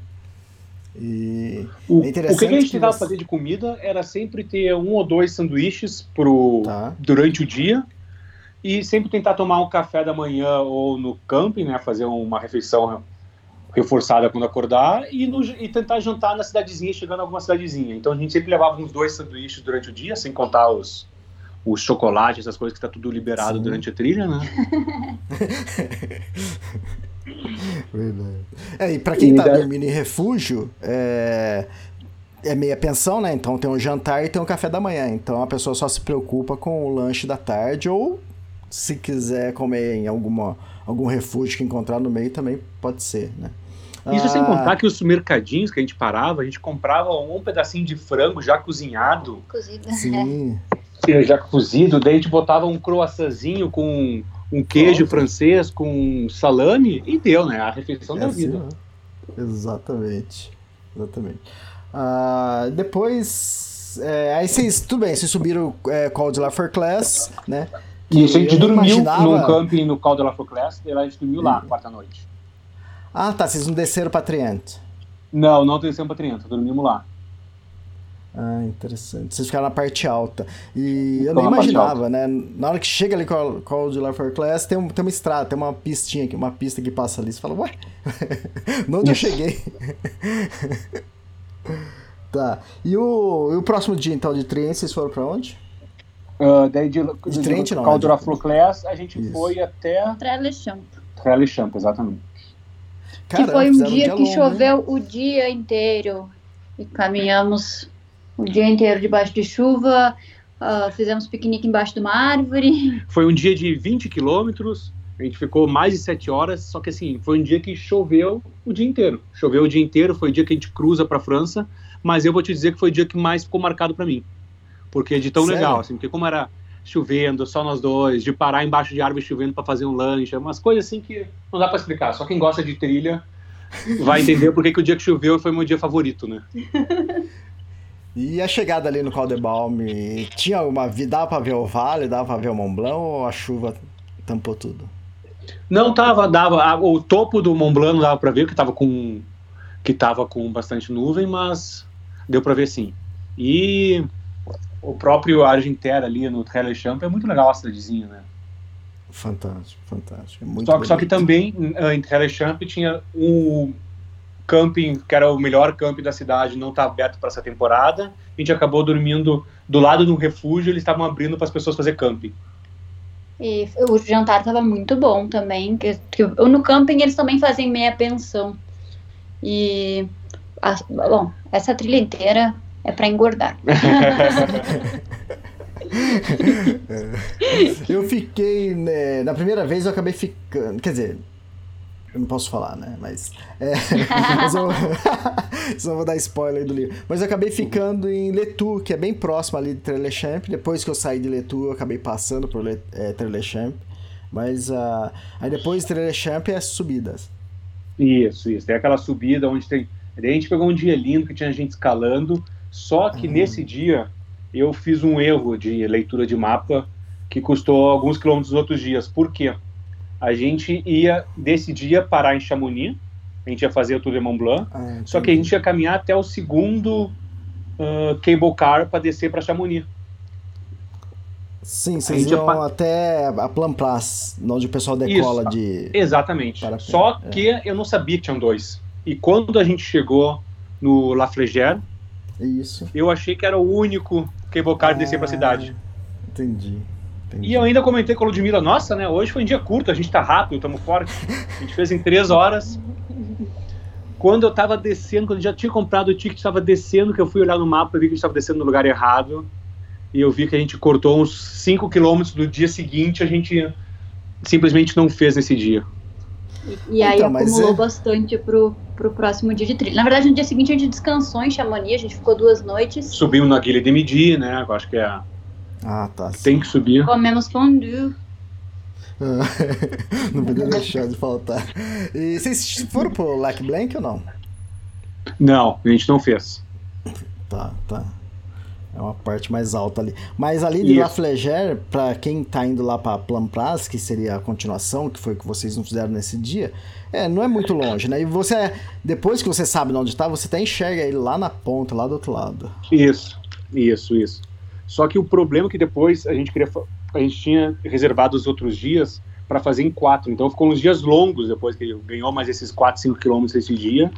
E o, é o que a gente tentava você... fazer de comida era sempre ter um ou dois sanduíches pro, tá. durante o dia e sempre tentar tomar um café da manhã ou no camping, né, fazer uma refeição reforçada quando acordar e, no, e tentar jantar na cidadezinha, chegando a alguma cidadezinha. Então a gente sempre levava uns dois sanduíches durante o dia, sem contar os, os chocolates, essas coisas que está tudo liberado Sim. durante a trilha, né? *laughs* Verdade. É, e para quem está dormindo em refúgio, é, é meia pensão, né? Então tem um jantar e tem um café da manhã. Então a pessoa só se preocupa com o lanche da tarde ou se quiser comer em alguma, algum refúgio que encontrar no meio também pode ser, né? Isso ah, sem contar que os mercadinhos que a gente parava, a gente comprava um pedacinho de frango já cozinhado. Cozido. Sim. *laughs* Já cozido, daí a gente botava um croissantzinho com um queijo Pronto. francês, com salame e deu, né? A refeição é da assim, vida. Né? Exatamente. Exatamente. Ah, depois. É, aí vocês, tudo bem, vocês subiram é, Call de La Class, né? Isso, a gente dormiu imaginava... num camping no Cal de la Foclès, e lá a gente dormiu lá, quarta noite. Ah, tá, vocês não desceram pra Triente? Não, não descemos pra Triente, dormimos lá. Ah, interessante. Vocês ficaram na parte alta. E eu nem imaginava, né? Na hora que chega ali com o Call de La Class, tem, um, tem uma estrada, tem uma pistinha aqui, uma pista que passa ali. Você fala, ué, *laughs* onde eu cheguei? *laughs* tá. E o, e o próximo dia, então, de Triente, vocês foram pra onde? Uh, daí de, de, de Trent, não, Caldura né? Floclés, a gente Isso. foi até. Trellechamp. Trellechamp, exatamente. Caramba, que foi um dia, que choveu o dia inteiro. E caminhamos o dia inteiro debaixo de chuva. Uh, fizemos piquenique embaixo de uma árvore. *laughs* Foi um dia de 20 quilômetros. A gente ficou mais de 7 horas. Só que assim, foi um dia que choveu o dia inteiro. Choveu o dia inteiro. Foi o dia que a gente cruza para França. Mas eu vou te dizer que foi o dia que mais ficou marcado para mim. Porque de tão Sério? legal, assim, porque como era chovendo, só nós dois, de parar embaixo de árvore chovendo para fazer um lanche, umas coisas assim que não dá para explicar. Só quem gosta de trilha vai entender porque que o dia que choveu foi meu dia favorito, né? *laughs* E a chegada ali no Caldebalme, tinha alguma dava para ver o vale, dava para ver o Mont Blanc ou a chuva tampou tudo? Não tava, dava, o topo do Mont Blanc não dava para ver que tava com que tava com bastante nuvem, mas deu para ver sim. E o próprio Argentera ali no Trailer Champ é muito legal a cidadezinha, né? Fantástico, fantástico. É muito só, só que também em Trailer Champ tinha um camping que era o melhor camping da cidade, não está aberto para essa temporada. A gente acabou dormindo do lado de um refúgio, eles estavam abrindo para as pessoas fazer camping. E o jantar estava muito bom também. Que, que, no camping eles também fazem meia pensão. E, a, bom, essa trilha inteira é para engordar. *laughs* eu fiquei. Né, na primeira vez eu acabei ficando. Quer dizer, eu não posso falar, né? Mas. É, *laughs* mas eu, *laughs* só vou dar spoiler do livro. Mas eu acabei ficando em Letu, que é bem próximo ali de Trelechamp. Depois que eu saí de Letu, eu acabei passando por Le, é, Trelechamp. Mas uh, aí depois de Trelechamp é subidas. Isso, isso. Tem aquela subida onde tem. a gente pegou um dia lindo que tinha gente escalando. Só que uhum. nesse dia eu fiz um erro de leitura de mapa que custou alguns quilômetros nos outros dias. Por quê? A gente ia, desse dia, parar em Chamonix, a gente ia fazer o Tour de Mont Blanc, ah, só que a gente ia caminhar até o segundo uh, cable car para descer para Chamonix. Sim, vocês iam pa... até a Plan Place, onde o pessoal decola Isso, de... Exatamente. Só é. que eu não sabia que tinham dois. E quando a gente chegou no La Flégère, isso. Eu achei que era o único cable car de descer para a cidade. Entendi. Entendi. E eu ainda comentei com a Ludmilla, nossa, né? Hoje foi um dia curto, a gente tá rápido, estamos forte. A gente fez em três horas. Quando eu tava descendo, quando eu já tinha comprado o ticket, estava descendo, que eu fui olhar no mapa e vi que a gente estava descendo no lugar errado. E eu vi que a gente cortou uns 5 quilômetros do dia seguinte, a gente simplesmente não fez nesse dia. E, e aí então, acumulou é... bastante pro, pro próximo dia de trilha. Na verdade, no dia seguinte a gente descansou em Chamonix, a gente ficou duas noites. Subimos na Guilha de Midi, né? Eu acho que é a... Ah, tá. Tem que subir. Comemos fondue. *laughs* não podia deixar de faltar. E vocês foram pro Lac Blanc ou não? Não, a gente não fez. Tá, tá. É uma parte mais alta ali. Mas ali de Isso. La Flégère, pra quem tá indo lá pra Plampras, que seria a continuação, que foi o que vocês não fizeram nesse dia, é, não é muito longe, né? E você, depois que você sabe onde tá, você até enxerga ele lá na ponta, lá do outro lado. Isso, isso, isso. Só que o problema é que depois a gente queria. A gente tinha reservado os outros dias para fazer em quatro. Então ficou uns dias longos depois que ele ganhou mais esses 4, 5 quilômetros esse dia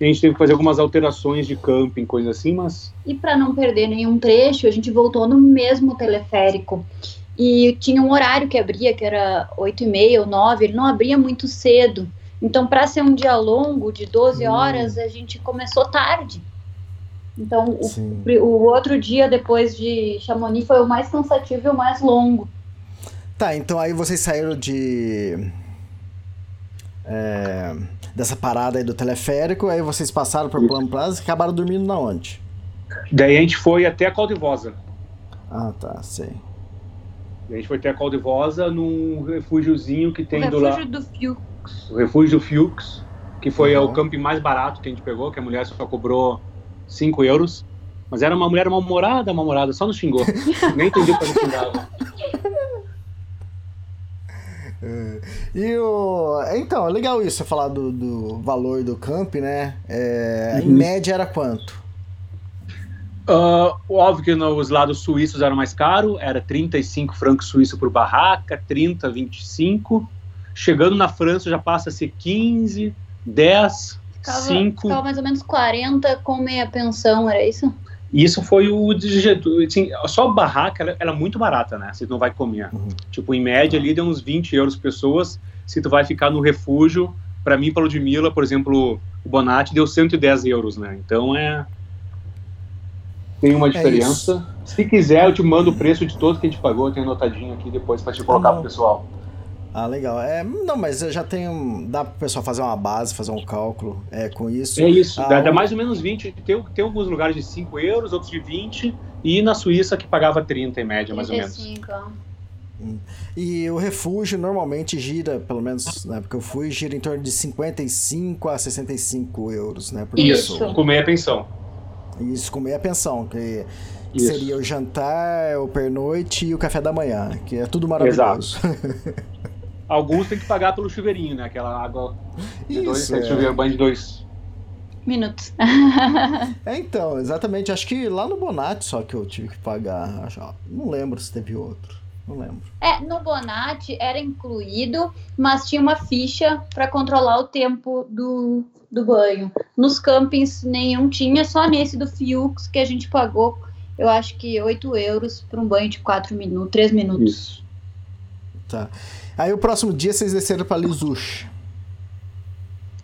a gente teve que fazer algumas alterações de camping, coisa assim, mas. E para não perder nenhum trecho, a gente voltou no mesmo teleférico. E tinha um horário que abria, que era 8 e meia ou 9, ele não abria muito cedo. Então, para ser um dia longo, de 12 hum. horas, a gente começou tarde. Então, o, o, outro dia depois de Chamonix foi o mais cansativo e o mais longo. Tá, então aí vocês saíram de. É dessa parada aí do teleférico, aí vocês passaram por Plano Plaza e acabaram dormindo na onde? Daí a gente foi até a Caldivosa. Ah, tá, sei. a gente foi até a Caldivosa num refúgiozinho que tem o do lado. do Fiux. O refúgio do Fiux, que foi uhum. o camping mais barato que a gente pegou, que a mulher só cobrou 5 euros. Mas era uma mulher mal-humorada, mal-humorada, só nos xingou. *laughs* Nem entendi o que ela xingava. É. E o. Então, é legal isso, você falar do, do valor do camp, né? É, uhum. Em média era quanto? Uh, óbvio que os lados suíços eram mais caro, era 35 francos suíços por barraca, 30, 25. Chegando na França já passa a ser 15, 10, ficava, 5. Ficava mais ou menos 40 com meia pensão, era isso? E isso foi o assim, só a barraca ela, ela, é muito barata, né? Se tu não vai comer. Uhum. Tipo, em média ali deu uns 20 euros pessoas. Se tu vai ficar no refúgio, para mim, para Ludmilla, por exemplo, o Bonatti deu 110 euros, né? Então é. Tem uma é diferença. É Se quiser, eu te mando o preço de todos que a gente pagou, eu tenho anotadinho aqui depois para te colocar pro pessoal. Ah, legal. É, não, mas já tenho. Dá pro pessoal fazer uma base, fazer um cálculo é, com isso. É isso, ah, dá, dá, mais ou menos 20. Tem, tem alguns lugares de 5 euros, outros de 20, e na Suíça que pagava 30 em média, mais 35. ou menos. Hum. E o refúgio normalmente gira, pelo menos na época eu fui, gira em torno de 55 a 65 euros, né? Por isso, pessoa. com meia pensão. Isso, com meia pensão, que, que seria o jantar, o pernoite e o café da manhã, que é tudo maravilhoso. Exato. *laughs* Alguns tem que pagar pelo chuveirinho, né? Aquela água de dois, é. chuveiro banho de dois minutos. *laughs* é, então, exatamente. Acho que lá no Bonatti só que eu tive que pagar. Acho, não lembro se teve outro. Não lembro. É, no Bonatti era incluído, mas tinha uma ficha para controlar o tempo do, do banho. Nos campings nenhum tinha, só nesse do Fiux que a gente pagou, eu acho que 8 euros para um banho de 4 minutos, 3 minutos. Isso. Tá. Aí o próximo dia vocês desceram para Lisush.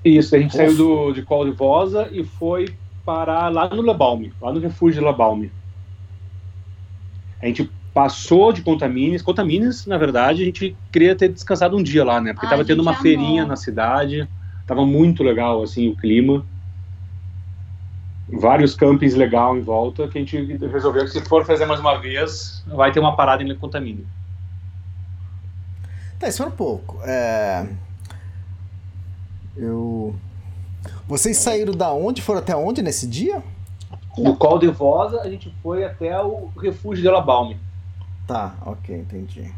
Isso, a gente Uf. saiu do, de Col de Vosa e foi parar lá no Lebalme, lá no refúgio de Lebalme. A gente passou de Contamines. Contamines, na verdade, a gente queria ter descansado um dia lá, né? Porque estava tendo uma amou. feirinha na cidade, tava muito legal, assim, o clima. Vários campings legal em volta, que a gente resolveu que se for fazer mais uma vez, vai ter uma parada em Contamine. Tá, espera um pouco. É... Eu. Vocês saíram da onde? Foram até onde nesse dia? Do Col de Vosa, a gente foi até o refúgio de Balme. Tá, ok, entendi.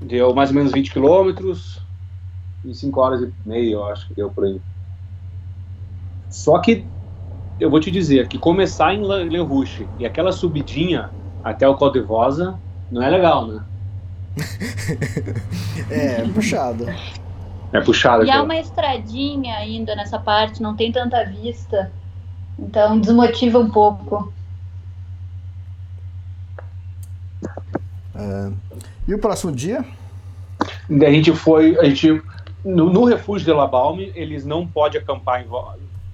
Deu mais ou menos 20 quilômetros, em 5 horas e meia, eu acho que deu por aí. Só que eu vou te dizer que começar em Le Rouge e aquela subidinha até o Col de Vosa não é legal, né? *laughs* é, puxado. É puxado. E há uma estradinha ainda nessa parte, não tem tanta vista. Então desmotiva um pouco. É. E o próximo dia? A gente foi. A gente, no, no refúgio de La Balme, eles não podem acampar em,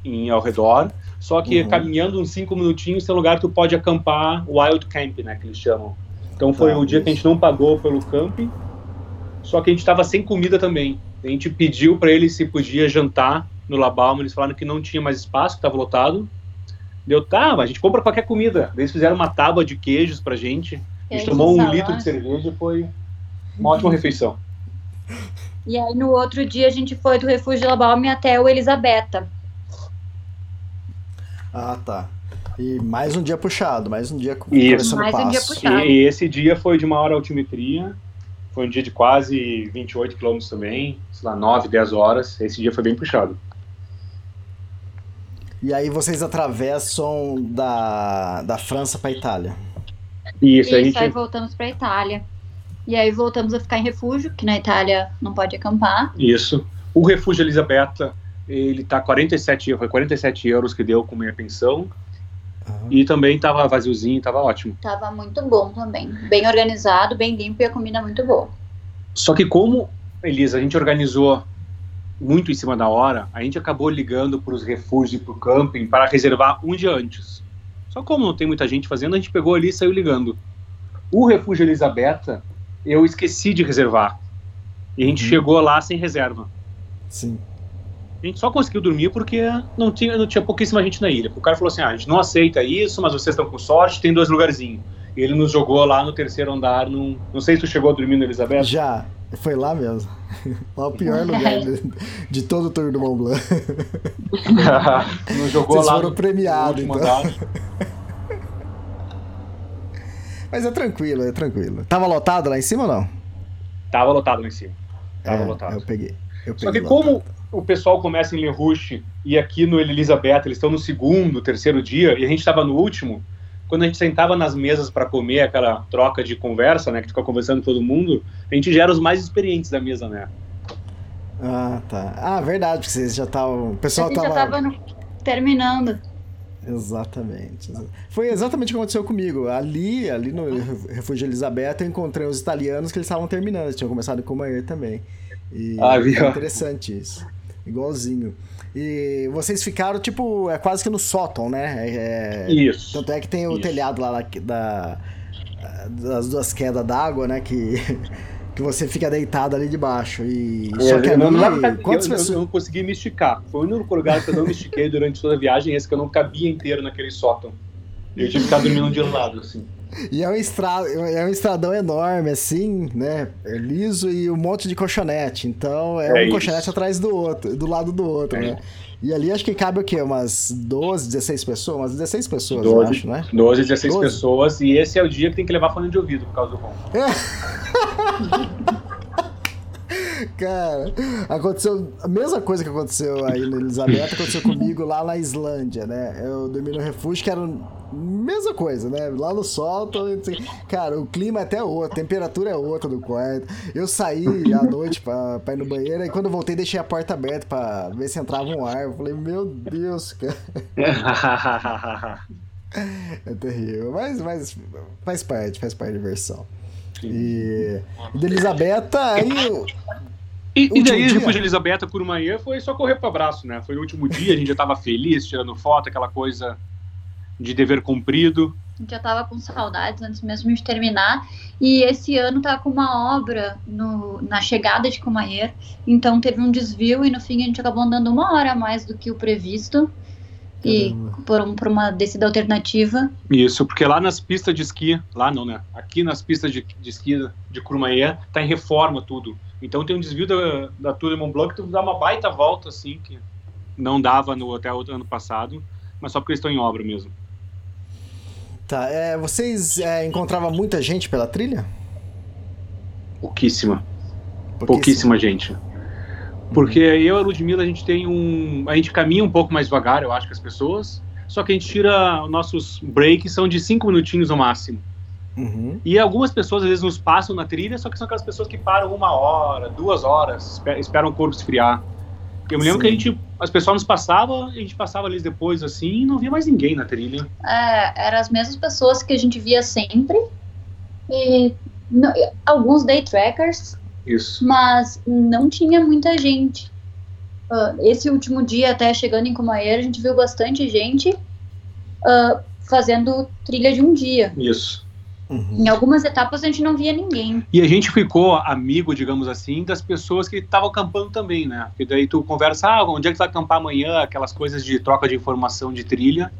em ao redor. Só que uhum. caminhando uns 5 minutinhos tem lugar que tu pode acampar wild camp, né? Que eles chamam. Então foi tá, o dia isso. que a gente não pagou pelo camping, só que a gente estava sem comida também. A gente pediu para eles se podia jantar no Labalma, eles falaram que não tinha mais espaço, que estava lotado. Deu, tá, a gente compra qualquer comida. Eles fizeram uma tábua de queijos pra gente. A gente tomou um litro de cerveja e foi uma ótima refeição. E aí no outro dia a gente foi do Refúgio de La Balme até o Elisabetta. Ah, tá. E mais um dia puxado, mais um dia com Isso. Mais um dia puxado. E, e esse dia foi de maior altimetria. Foi um dia de quase 28 quilômetros também, sei lá, 9, 10 horas. Esse dia foi bem puxado. E aí vocês atravessam da, da França para Itália. Isso, Isso, a gente. aí voltamos pra Itália. E aí voltamos a ficar em refúgio, que na Itália não pode acampar. Isso. O refúgio Elisabetta, ele tá 47, foi 47 euros que deu com minha pensão. E também tava vaziozinho, tava ótimo. Tava muito bom também. Bem organizado, bem limpo e a comida muito boa. Só que como, Elisa, a gente organizou muito em cima da hora, a gente acabou ligando para os refúgios e para o camping para reservar um dia antes. Só como não tem muita gente fazendo, a gente pegou ali e saiu ligando. O refúgio Elisabetta, eu esqueci de reservar. E a gente chegou lá sem reserva. Sim. A gente só conseguiu dormir porque não tinha, não tinha pouquíssima gente na ilha. O cara falou assim: ah, a gente não aceita isso, mas vocês estão com sorte, tem dois lugarzinhos. E ele nos jogou lá no terceiro andar. Num... Não sei se tu chegou a dormir no Elisabetta. Já, foi lá mesmo. Lá *laughs* o pior lugar de, de todo o Tour do Mont Blanc. *laughs* nos jogou Vocês lá foram no, premiados, então. andar. *laughs* Mas é tranquilo, é tranquilo. Tava lotado lá em cima ou não? Tava lotado lá em cima. Tava É, lotado. Eu peguei. Eu Só que como o pessoal começa em Le Rouge e aqui no Elisabetta eles estão no segundo, terceiro dia e a gente estava no último, quando a gente sentava nas mesas para comer aquela troca de conversa, né, que fica conversando com todo mundo, a gente já era os mais experientes da mesa, né? Ah, tá. Ah, verdade, porque vocês já estavam. O A pessoal gente tava. já tava no- terminando. Exatamente. Foi exatamente o que aconteceu comigo. Ali, ali no Refúgio Elisabetta, eu encontrei os italianos que eles estavam terminando. Eles tinham começado com Comair também. E Ah, viu? é interessante isso. Igualzinho. E vocês ficaram, tipo, é quase que no sótão, né? É- é- Isso. Tanto é que tem o Isso. telhado lá da, da- das duas quedas d'água, né? Que, *laughs* que você fica deitado ali debaixo. E só que É, eu, não, ali, não quantas eu- pessoas... eu não consegui me esticar. Foi o único lugar que eu não me estiquei durante toda a viagem, esse que eu não cabia inteiro naquele sótão. Eu tive que ficar dormindo de lado, assim. *laughs* E é um, estra... é um estradão enorme, assim, né? É liso e um monte de colchonete. Então é, É um isso. colchonete atrás do outro, do lado do outro, É. né? E ali acho que cabe o quê? Umas 12, 16 pessoas? Umas 16 pessoas, 12. eu acho, né? 12, 16 12. pessoas, e esse é o dia que tem que levar fone de ouvido por causa do rom. *laughs* Cara, aconteceu a mesma coisa que aconteceu aí no Elizabeth, aconteceu comigo lá na Islândia, né? Eu dormi no refúgio, que era a mesma coisa, né? Lá no sol, tô- cara, o clima é até outro, a temperatura é outra do quarto. Eu saí à noite pra, pra ir no banheiro, e quando eu voltei, deixei a porta aberta pra ver se entrava um ar. Eu falei, meu Deus, cara, *laughs* é terrível. Mas, mas faz parte, faz parte da diversão. E, e da Elizabeth, aí. E, e daí, dia? depois de Elisabetta Curumanhã, foi só correr para abraço, né? Foi o último dia, a gente já tava feliz, tirando foto, aquela coisa de dever cumprido. A gente já tava com saudades antes mesmo de terminar. E esse ano tá com uma obra no- na chegada de Comayer. Então teve um desvio e no fim a gente acabou andando uma hora a mais do que o previsto. E por, um- por uma descida alternativa. Isso, porque lá nas pistas de esqui, lá não, né? Aqui nas pistas de, de esqui de Curumanhã, tá em reforma tudo. Então tem um desvio da, da Tour de Mont Blanc que tu dá uma baita volta, assim, que não dava no até o ano passado, mas só porque eles estão em obra mesmo. Tá, é, vocês é, encontravam muita gente pela trilha? Pouquíssima. Pouquíssima gente. Porque eu e a Ludmilla, a gente tem um. A gente caminha um pouco mais devagar, eu acho, que as pessoas. Só que a gente tira. Nossos breaks são de cinco minutinhos no máximo. Uhum. E algumas pessoas às vezes nos passam na trilha, só que são aquelas pessoas que param uma hora, duas horas, espe- esperam o corpo esfriar. Eu me lembro Sim. que a gente. As pessoas nos passavam, a gente passava ali depois assim e não via mais ninguém na trilha. É, eram as mesmas pessoas que a gente via sempre. E no- alguns day trackers, Isso. mas não tinha muita gente. Ah, esse último dia, até chegando em Comaer, a gente viu bastante gente ah, fazendo trilha de um dia. Isso. Uhum. Em algumas etapas a gente não via ninguém. E a gente ficou amigo, digamos assim, das pessoas que estavam acampando também, né? Porque daí tu conversa, ah, onde é que tu vai acampar amanhã? Aquelas coisas de troca de informação de trilha.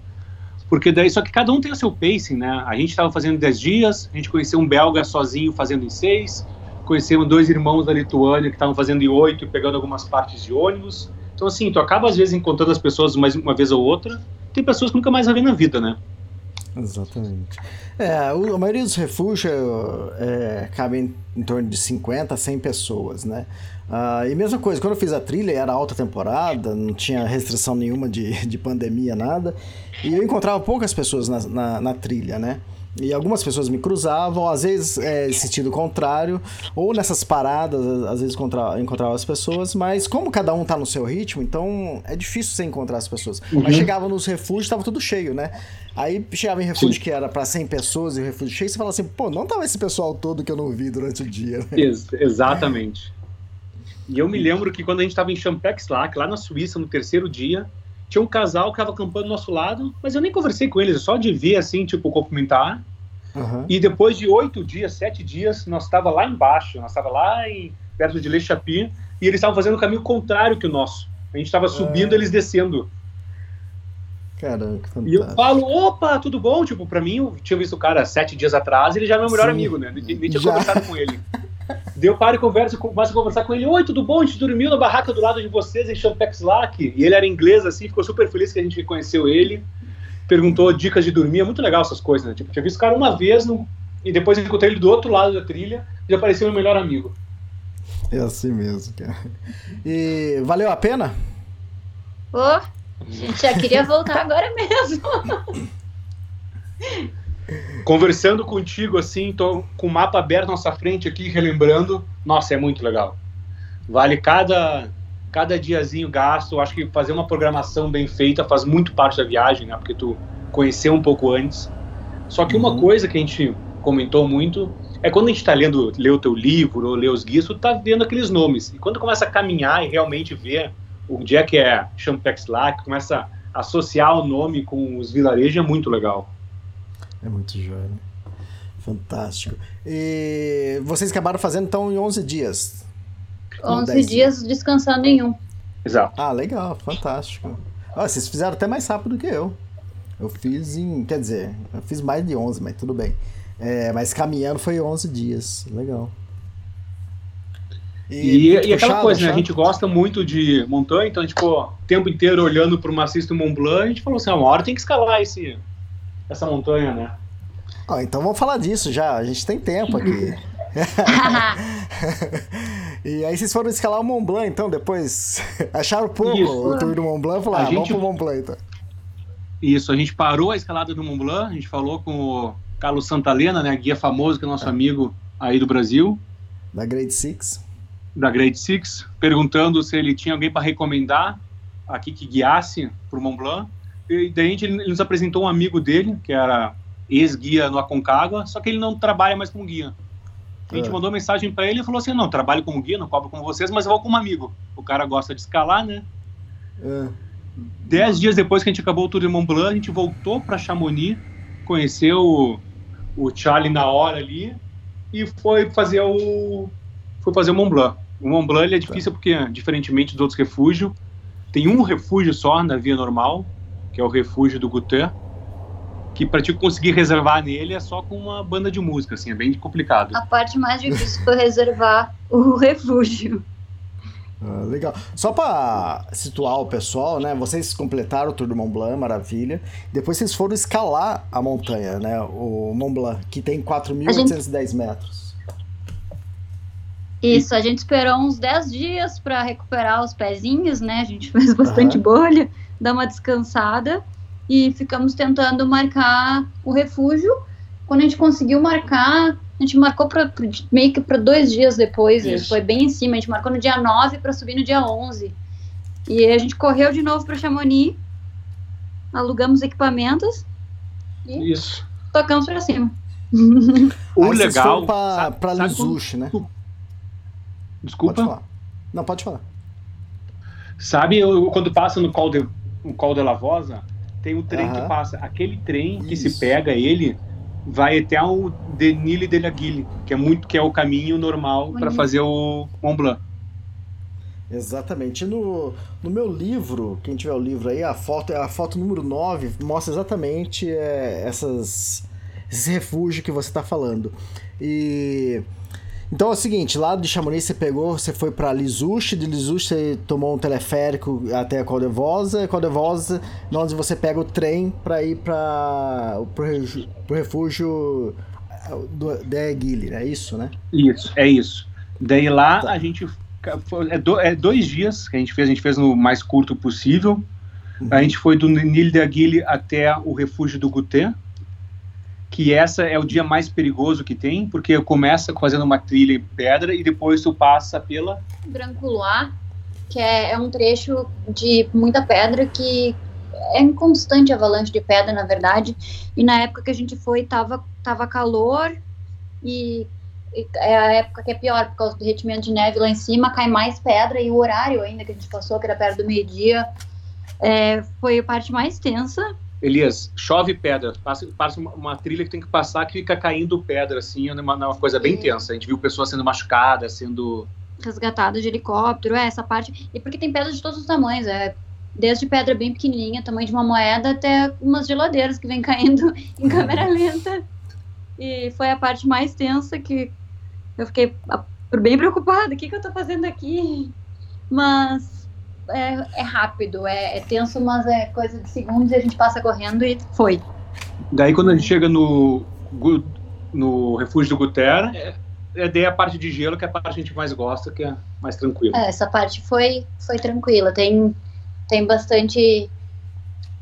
Porque daí, só que cada um tem o seu pacing, né? A gente estava fazendo 10 dias, a gente conheceu um belga sozinho fazendo em 6, conhecemos dois irmãos da Lituânia que estavam fazendo I8 e pegando algumas partes de ônibus. Então, assim, tu acaba às vezes encontrando as pessoas mais uma vez ou outra. Tem pessoas que nunca mais vai na vida, né? Exatamente. É, a maioria dos refúgios é, em, torno de 50 a 100 pessoas, né? Ah, e mesma coisa, quando eu fiz a trilha, era alta temporada, não tinha restrição nenhuma de, de pandemia, nada. E eu encontrava poucas pessoas na, na, na trilha, né? E algumas pessoas me cruzavam, às vezes é, sentido contrário, ou nessas paradas, às vezes encontrava, encontrava as pessoas, mas como cada um tá no seu ritmo, então é difícil você encontrar as pessoas. Uhum. Mas chegava nos refúgios, tava tudo cheio, né? Aí chegava em refúgio Sim. que era para 100 pessoas e o refúgio cheio, você fala assim, pô, não tava esse pessoal todo que eu não vi durante o dia. Né? *laughs* Ex exatamente. E eu me lembro que quando a gente tava em Champex-Lac, lá na Suíça, no terceiro dia, tinha um casal que estava acampando do nosso lado, mas eu nem conversei com eles, só de ver assim, tipo, cumprimentar. Uhum. E depois de oito dias, sete dias, nós estava lá embaixo, nós estava lá em, perto de Le Chapi, e eles estavam fazendo o caminho contrário que o nosso. A gente estava subindo, é... eles descendo. Caramba, que fantástico. E eu falo, opa, tudo bom? Tipo, pra mim, eu tinha visto o cara sete dias atrás, ele já é meu melhor Sim. amigo, né? Nem, nem tinha já. conversado com ele. *laughs* Deu para e conversa, começa a conversar com ele. Oi, tudo bom? A gente dormiu na barraca do lado de vocês em Champex Lac. E ele era inglês, assim, ficou super feliz que a gente reconheceu ele. Perguntou dicas de dormir. É muito legal essas coisas, né? Tipo, tinha visto o cara uma vez no... e depois encontrei ele do outro lado da trilha e apareceu meu melhor amigo. É assim mesmo, cara. E valeu a pena? Ô, oh, a gente já queria voltar agora mesmo. *laughs* conversando contigo assim, tô com o mapa aberto na nossa frente aqui, relembrando. Nossa, é muito legal. Vale cada cada diazinho gasto. Acho que fazer uma programação bem feita faz muito parte da viagem, né? Porque tu conheceu um pouco antes. Só que uma uhum. coisa que a gente comentou muito é quando a gente está lendo, lê o teu livro ou lê os guias, tu tá vendo aqueles nomes. E quando começa a caminhar e realmente ver onde é que é Champex Lac, começa a associar o nome com os vilarejos, é muito legal. É muito jóia, né? Fantástico. E vocês acabaram fazendo então em 11 dias? 11 dias, dias descansando em um. Exato. Ah, legal, fantástico. Ah, vocês fizeram até mais rápido que eu. Eu fiz em. Quer dizer, eu fiz mais de 11, mas tudo bem. É, mas caminhando foi 11 dias. Legal. E, e, e aquela coisa, né? A gente gosta muito de montanha, então a gente ficou o tempo inteiro olhando para o maciço do Mont Blanc a gente falou assim: ah, uma hora tem que escalar esse, essa montanha, né? Ah, então vamos falar disso já, a gente tem tempo aqui. *laughs* e aí vocês foram escalar o Mont Blanc, então, depois *laughs* acharam pouco Isso. o tour do Mont Blanc, falaram, ah, gente... vamos pro Mont Blanc, então. Isso, a gente parou a escalada do Mont Blanc, a gente falou com o Carlos Santalena, né, guia famoso, que é nosso é. amigo aí do Brasil. Da Grade Six. Da Grade Six, perguntando se ele tinha alguém para recomendar aqui que guiasse pro Mont Blanc. E daí ele nos apresentou um amigo dele, que era ex-guia no Aconcagua, só que ele não trabalha mais como guia. A gente é. mandou mensagem para ele e falou assim: não, trabalho como guia, não cobro com vocês, mas eu vou como amigo. O cara gosta de escalar, né? É. Dez dias depois que a gente acabou o Tour de Mont Blanc, a gente voltou para Chamonix, conheceu o, Charlie na hora ali e foi fazer o foi fazer o Mont Blanc. O Mont Blanc é difícil porque, diferentemente dos outros refúgios, tem um refúgio só na via normal, que é o refúgio do Gutan, que para te conseguir reservar nele é só com uma banda de música, assim, é bem complicado. A parte mais difícil foi reservar *laughs* o refúgio. Ah, legal. Só para situar o pessoal, né? Vocês completaram o Tour do Mont Blanc, maravilha. Depois vocês foram escalar a montanha, né? O Mont Blanc, que tem 4.810 gente... metros. Isso, a gente esperou uns 10 dias para recuperar os pezinhos, né? A gente fez bastante uhum. bolha dar uma descansada e ficamos tentando marcar o refúgio. Quando a gente conseguiu marcar, a gente marcou pra, meio que para dois dias depois, foi bem em cima. A gente marcou no dia 9 para subir no dia 11. E a gente correu de novo para Chamonix, alugamos equipamentos e Isso. tocamos para cima. o legal. para Lizuche, né? Desculpa. Pode Não, pode falar. Sabe quando passa no Col de, no Col de La Vosa, tem um trem que passa. Aquele trem que se pega ele vai até o Denille de la Guille, que é muito que é o caminho normal para fazer o Mont Blanc. Exatamente. No, no meu livro, quem tiver o livro aí, a foto, a foto número 9 mostra exatamente é, essas, esse refúgio que você está falando. E Então é o seguinte, lá de Chamonix você pegou, você foi pra Lisuche, de Lisuche você tomou um teleférico até a Caldevosa, Caldevosa, onde você pega o trem pra ir pro, reju- pro refúgio do, de Guilherme, é isso, né? Isso, é isso. Daí lá Tá. a gente. É, do- é dois dias que a gente fez, a gente fez no mais curto possível. A gente foi do Nil de Aguile até o refúgio do Guté, que essa é o dia mais perigoso que tem, porque começa fazendo uma trilha em pedra e depois tu passa pela. Branculoar, que é, é um trecho de muita pedra que é em constante avalanche de pedra, na verdade. E na época que a gente foi, tava, tava calor e, e é a época que é pior, por causa do derretimento de neve lá em cima, cai mais pedra e o horário ainda que a gente passou, que era perto do meio-dia, é, foi a parte mais tensa. Elias, chove pedra, passa, passa uma, uma trilha que tem que passar que fica caindo pedra, assim, é uma, uma coisa bem tensa. A gente viu pessoas sendo machucadas, sendo. resgatada de helicóptero, é essa parte. E porque tem pedras de todos os tamanhos, é desde pedra bem pequenininha, tamanho de uma moeda, até umas geladeiras que vem caindo *laughs* em câmera *laughs* lenta. E foi a parte mais tensa que eu fiquei ah, bem preocupada. O que, que eu tô fazendo aqui? Mas é, é rápido, é, é tenso, mas é coisa de segundos e a gente passa correndo e foi. Daí quando a gente chega no, no refúgio do Guterra, é, é daí a parte de gelo que é a parte que a gente mais gosta, que é mais tranquila. É, essa parte foi, foi tranquila. Tem, tem bastante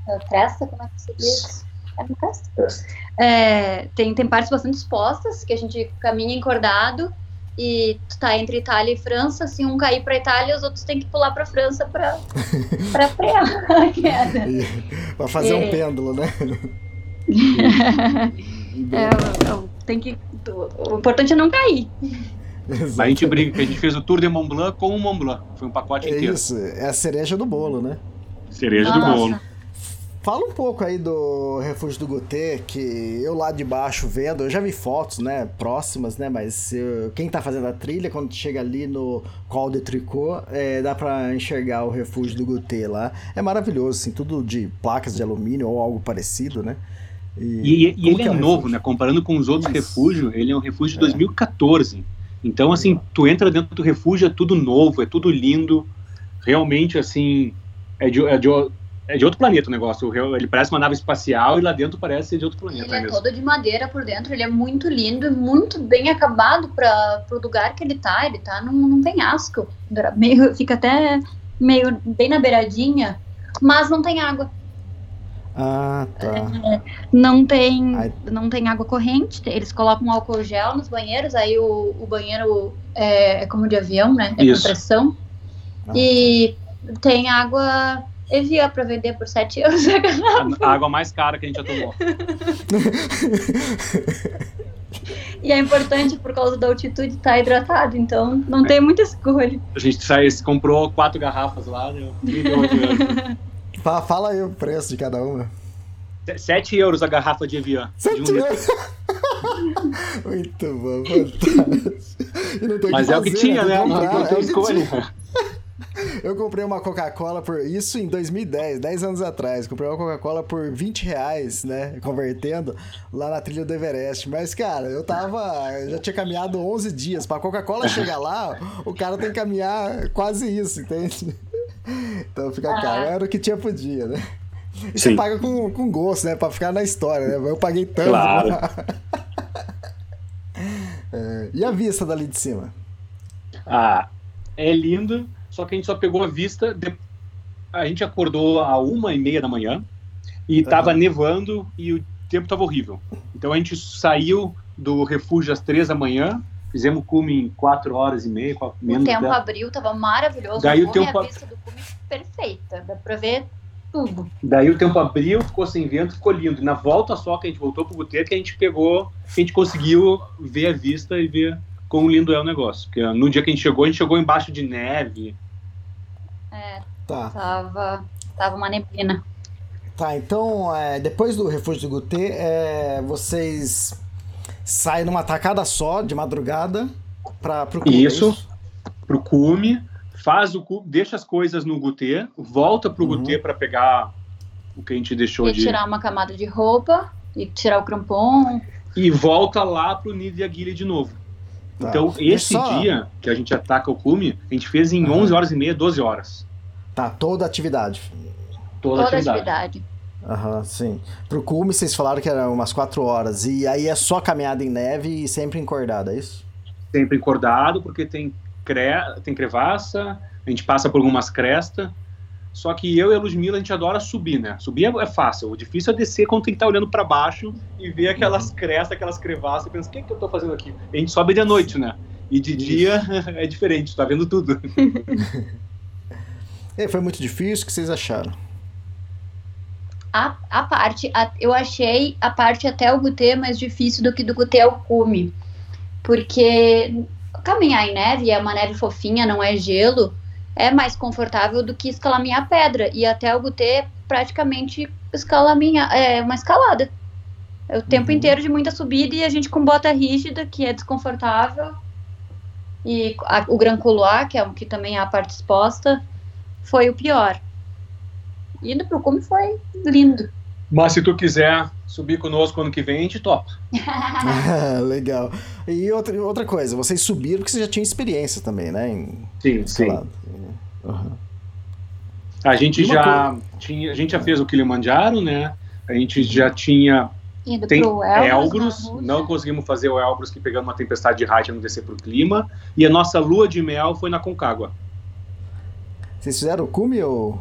é, cresta, como é que se diz? É cresta? É, tem, tem partes bastante expostas, que a gente caminha encordado e tu tá entre Itália e França. Se um cair pra Itália, os outros têm que pular pra França pra, *laughs* pra frear *laughs* a queda. Pra fazer um É. pêndulo, né? *laughs* É, é, tem que, o importante é não cair. A gente brinca que a gente fez o Tour de Mont Blanc com o Mont Blanc. Foi um pacote É inteiro. isso, é a cereja do bolo, né? Cereja do Nossa. bolo. Fala um pouco aí do Refúgio do Gotê, que eu lá de baixo vendo, eu já vi fotos, né, próximas, né, mas eu- quem tá fazendo a trilha, quando chega ali no Col de Tricot, é, dá pra enxergar o Refúgio do Gotê lá. É maravilhoso, assim, tudo de placas de alumínio ou algo parecido, né? E, e- e ele é, o novo, refúgio? né? Comparando com os outros Isso. refúgios, ele é um refúgio de 2014. Então, assim, tu entra dentro do refúgio, é tudo novo, é tudo lindo. Realmente, assim, é de, é de, é de outro planeta o negócio. Ele parece uma nave espacial e lá dentro parece ser de outro planeta Ele é mesmo. todo de madeira por dentro, ele é muito lindo e muito bem acabado para o lugar que ele tá. Ele tá num, num penhasco, meio, *laughs* fica até meio bem na beiradinha, mas não tem água. Ah, tá. Não tem, Ai. não tem água corrente. Eles colocam álcool gel nos banheiros, aí o, o banheiro é, é como de avião, né? É Isso. com pressão. Ah. E tem água Evian para vender por 7 euros *laughs* a garrafa. A, água mais cara que a gente já tomou. E é importante por causa da altitude estar hidratado, então não tem muita escolha. A gente sai, comprou quatro garrafas lá, deu 38 euros. Fa- Fala aí o preço de cada uma. 7 euros a garrafa de Evian. de um Sete litro. euros. *laughs* Muito bom, fantástico. Mas é o que tinha, né? que Não tem é escolha. Eu comprei uma Coca-Cola por isso em 2010, 10 anos atrás. Comprei uma Coca-Cola por 20 reais, né? Convertendo lá na trilha do Everest. Mas, cara, eu tava. Eu já tinha caminhado 11 dias. Pra Coca-Cola chegar lá, o cara tem que caminhar quase isso, entende? Então fica caro. Era o que tinha por dia, né? E você paga com, com gosto, né? Pra ficar na história, né? Eu paguei tanto. Claro. *laughs* É, e a vista dali de cima? Ah, é lindo, só que a gente só pegou a vista. de- A gente acordou a uma e meia da manhã e tava nevando e o tempo tava horrível. Então a gente saiu do refúgio às três da manhã, fizemos cume em quatro horas e meia, quatro, O menos tempo até. abriu, tava maravilhoso. Daí o o tempo a vista do cume perfeita, dá pra ver tudo. Daí o tempo abriu, ficou sem vento, ficou lindo. E na volta só que a gente voltou pro Guteiro, que a gente pegou, a gente conseguiu ver a vista e ver quão lindo é o negócio. Porque no dia que a gente chegou, a gente chegou embaixo de neve. Tá. Tava, tava uma neblina. Tá, então, é, depois do refúgio do Gutê, é, vocês saem numa tacada só, de madrugada, pra, pro clube, é Isso. pro cume, faz o cu, deixa as coisas no gutê, volta pro Uhum. gutê para pegar o que a gente deixou E de tirar uma camada de roupa, e tirar o crampon. e volta lá pro Nido e Aguilha de novo. Tá. Então, esse só... dia que a gente ataca o cume, a gente fez em uhum. 11 horas e meia, 12 horas. Tá, toda a atividade. Toda, toda atividade. atividade. Aham, uhum, sim. Pro cume, vocês falaram que era umas 4 horas. E aí é só caminhada em neve e sempre encordada, é isso? Sempre encordado, porque tem, cre... tem crevaça, a gente passa por algumas crestas. Só que eu e a Ludmilla, a gente adora subir, né? Subir é, é fácil, o difícil é descer quando tem que estar tá olhando para baixo e ver aquelas uhum. crestas, aquelas crevassas e pensa, o que, que eu tô fazendo aqui? a gente sobe de noite, né? E de dia *laughs* é diferente, tá vendo tudo. *laughs* e foi muito difícil, o que vocês acharam? A, a parte, a, eu achei a parte até o Gutê mais difícil do que do Gutê ao cume. Porque caminhar em neve é uma neve fofinha, não é gelo é mais confortável do que escalaminhar pedra. E até o Gutê praticamente escalaminha, é uma escalada. É o tempo uhum. inteiro de muita subida e a gente com bota rígida, que é desconfortável. E a, o Gran Couloir, que é que também é a parte exposta, foi o pior. Indo pro cume foi lindo. Mas se tu quiser subir conosco ano que vem, a gente topa. *laughs* *laughs* Legal. E outra, outra coisa, vocês subiram porque vocês já tinham experiência também, né? Em sim, escalado. sim. Uhum. A gente já tinha, a gente já fez o Kilimanjaro, né? A gente já tinha Indo tem Elbrus, não conseguimos fazer o Elbrus que pegamos uma tempestade de raio não descer para o clima. E a nossa lua de mel foi na Concagua. Vocês fizeram o cume ou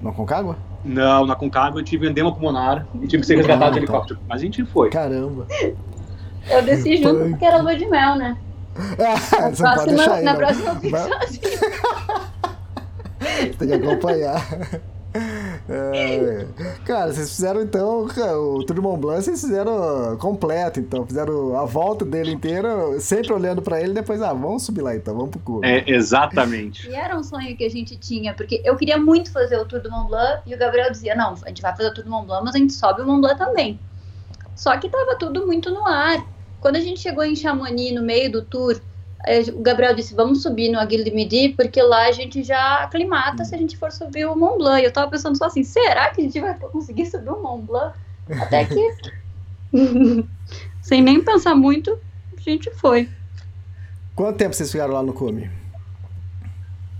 na Concagua? Não, na Concagua eu tive edema pulmonar e tive que ser resgatado ah, de tá. helicóptero. Mas a gente foi. Caramba. Eu desci junto porque era lua de mel, né? *laughs* Ah, na próxima, na próxima *laughs* *laughs* Tem que acompanhar. *laughs* É, cara, vocês fizeram então o Tour de Mont Blanc, vocês fizeram completo, então fizeram a volta dele inteira, sempre olhando para ele, depois, ah, vamos subir lá então, vamos pro cume. É, exatamente. E era um sonho que a gente tinha, porque eu queria muito fazer o Tour do Mont Blanc e o Gabriel dizia: não, a gente vai fazer o Tour do Mont Blanc, mas a gente sobe o Mont Blanc também. Só que tava tudo muito no ar. Quando a gente chegou em Chamonix, no meio do tour, o Gabriel disse, vamos subir no Aguil de Midi, porque lá a gente já aclimata se a gente for subir o Mont Blanc. E eu tava pensando só assim, será que a gente vai conseguir subir o Mont Blanc? Até que, *laughs* sem nem pensar muito, a gente foi. Quanto tempo vocês ficaram lá no cume?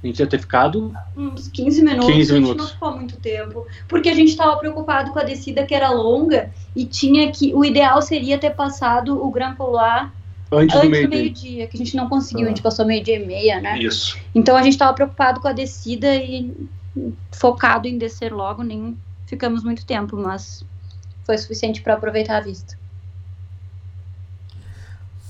A gente ia ter ficado uns 15 minutos. 15 minutos. A gente não ficou muito tempo. Porque a gente estava preocupado com a descida que era longa e tinha que. O ideal seria ter passado o Grand Couloir Antes, Antes do meio-dia, meio que a gente não conseguiu, ah. a gente passou meio-dia e meia, né? Isso. Então a gente estava preocupado com a descida e focado em descer logo, nem ficamos muito tempo, mas foi suficiente para aproveitar a vista.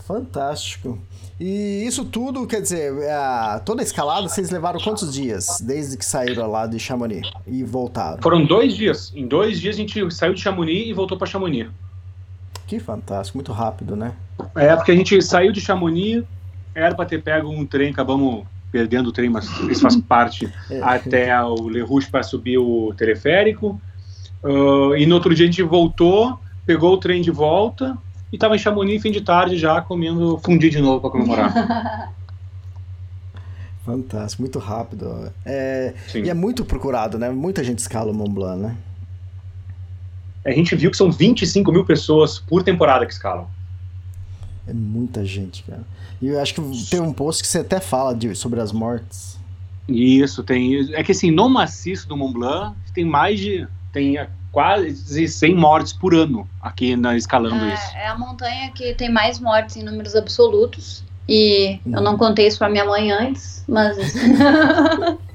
Fantástico. E isso tudo, quer dizer, a, toda a escalada vocês levaram quantos dias desde que saíram lá de Chamonix e voltaram? Foram dois dias. Em dois dias a gente saiu de Chamonix e voltou para Chamonix. Que fantástico, muito rápido, né? É, porque a gente saiu de Chamonix, era para ter pego um trem, acabamos perdendo o trem, mas isso faz *laughs* parte, é. até o Le Rouge para subir o teleférico. Uh, e no outro dia a gente voltou, pegou o trem de volta e estava em Chamonix fim de tarde já comendo fundi de novo para comemorar. *laughs* Fantástico, muito rápido. É, e é muito procurado, né? Muita gente escala o Mont Blanc, né? A gente viu que são 25 mil pessoas por temporada que escalam. É muita gente, cara. E eu acho que tem um post que você até fala de, sobre as mortes. Isso, tem. É que assim, no maciço do Mont Blanc tem mais de. tem quase 100 mortes por ano aqui na, escalando é, isso. É a montanha que tem mais mortes em números absolutos. E hum. eu não contei isso pra minha mãe antes, mas. *laughs*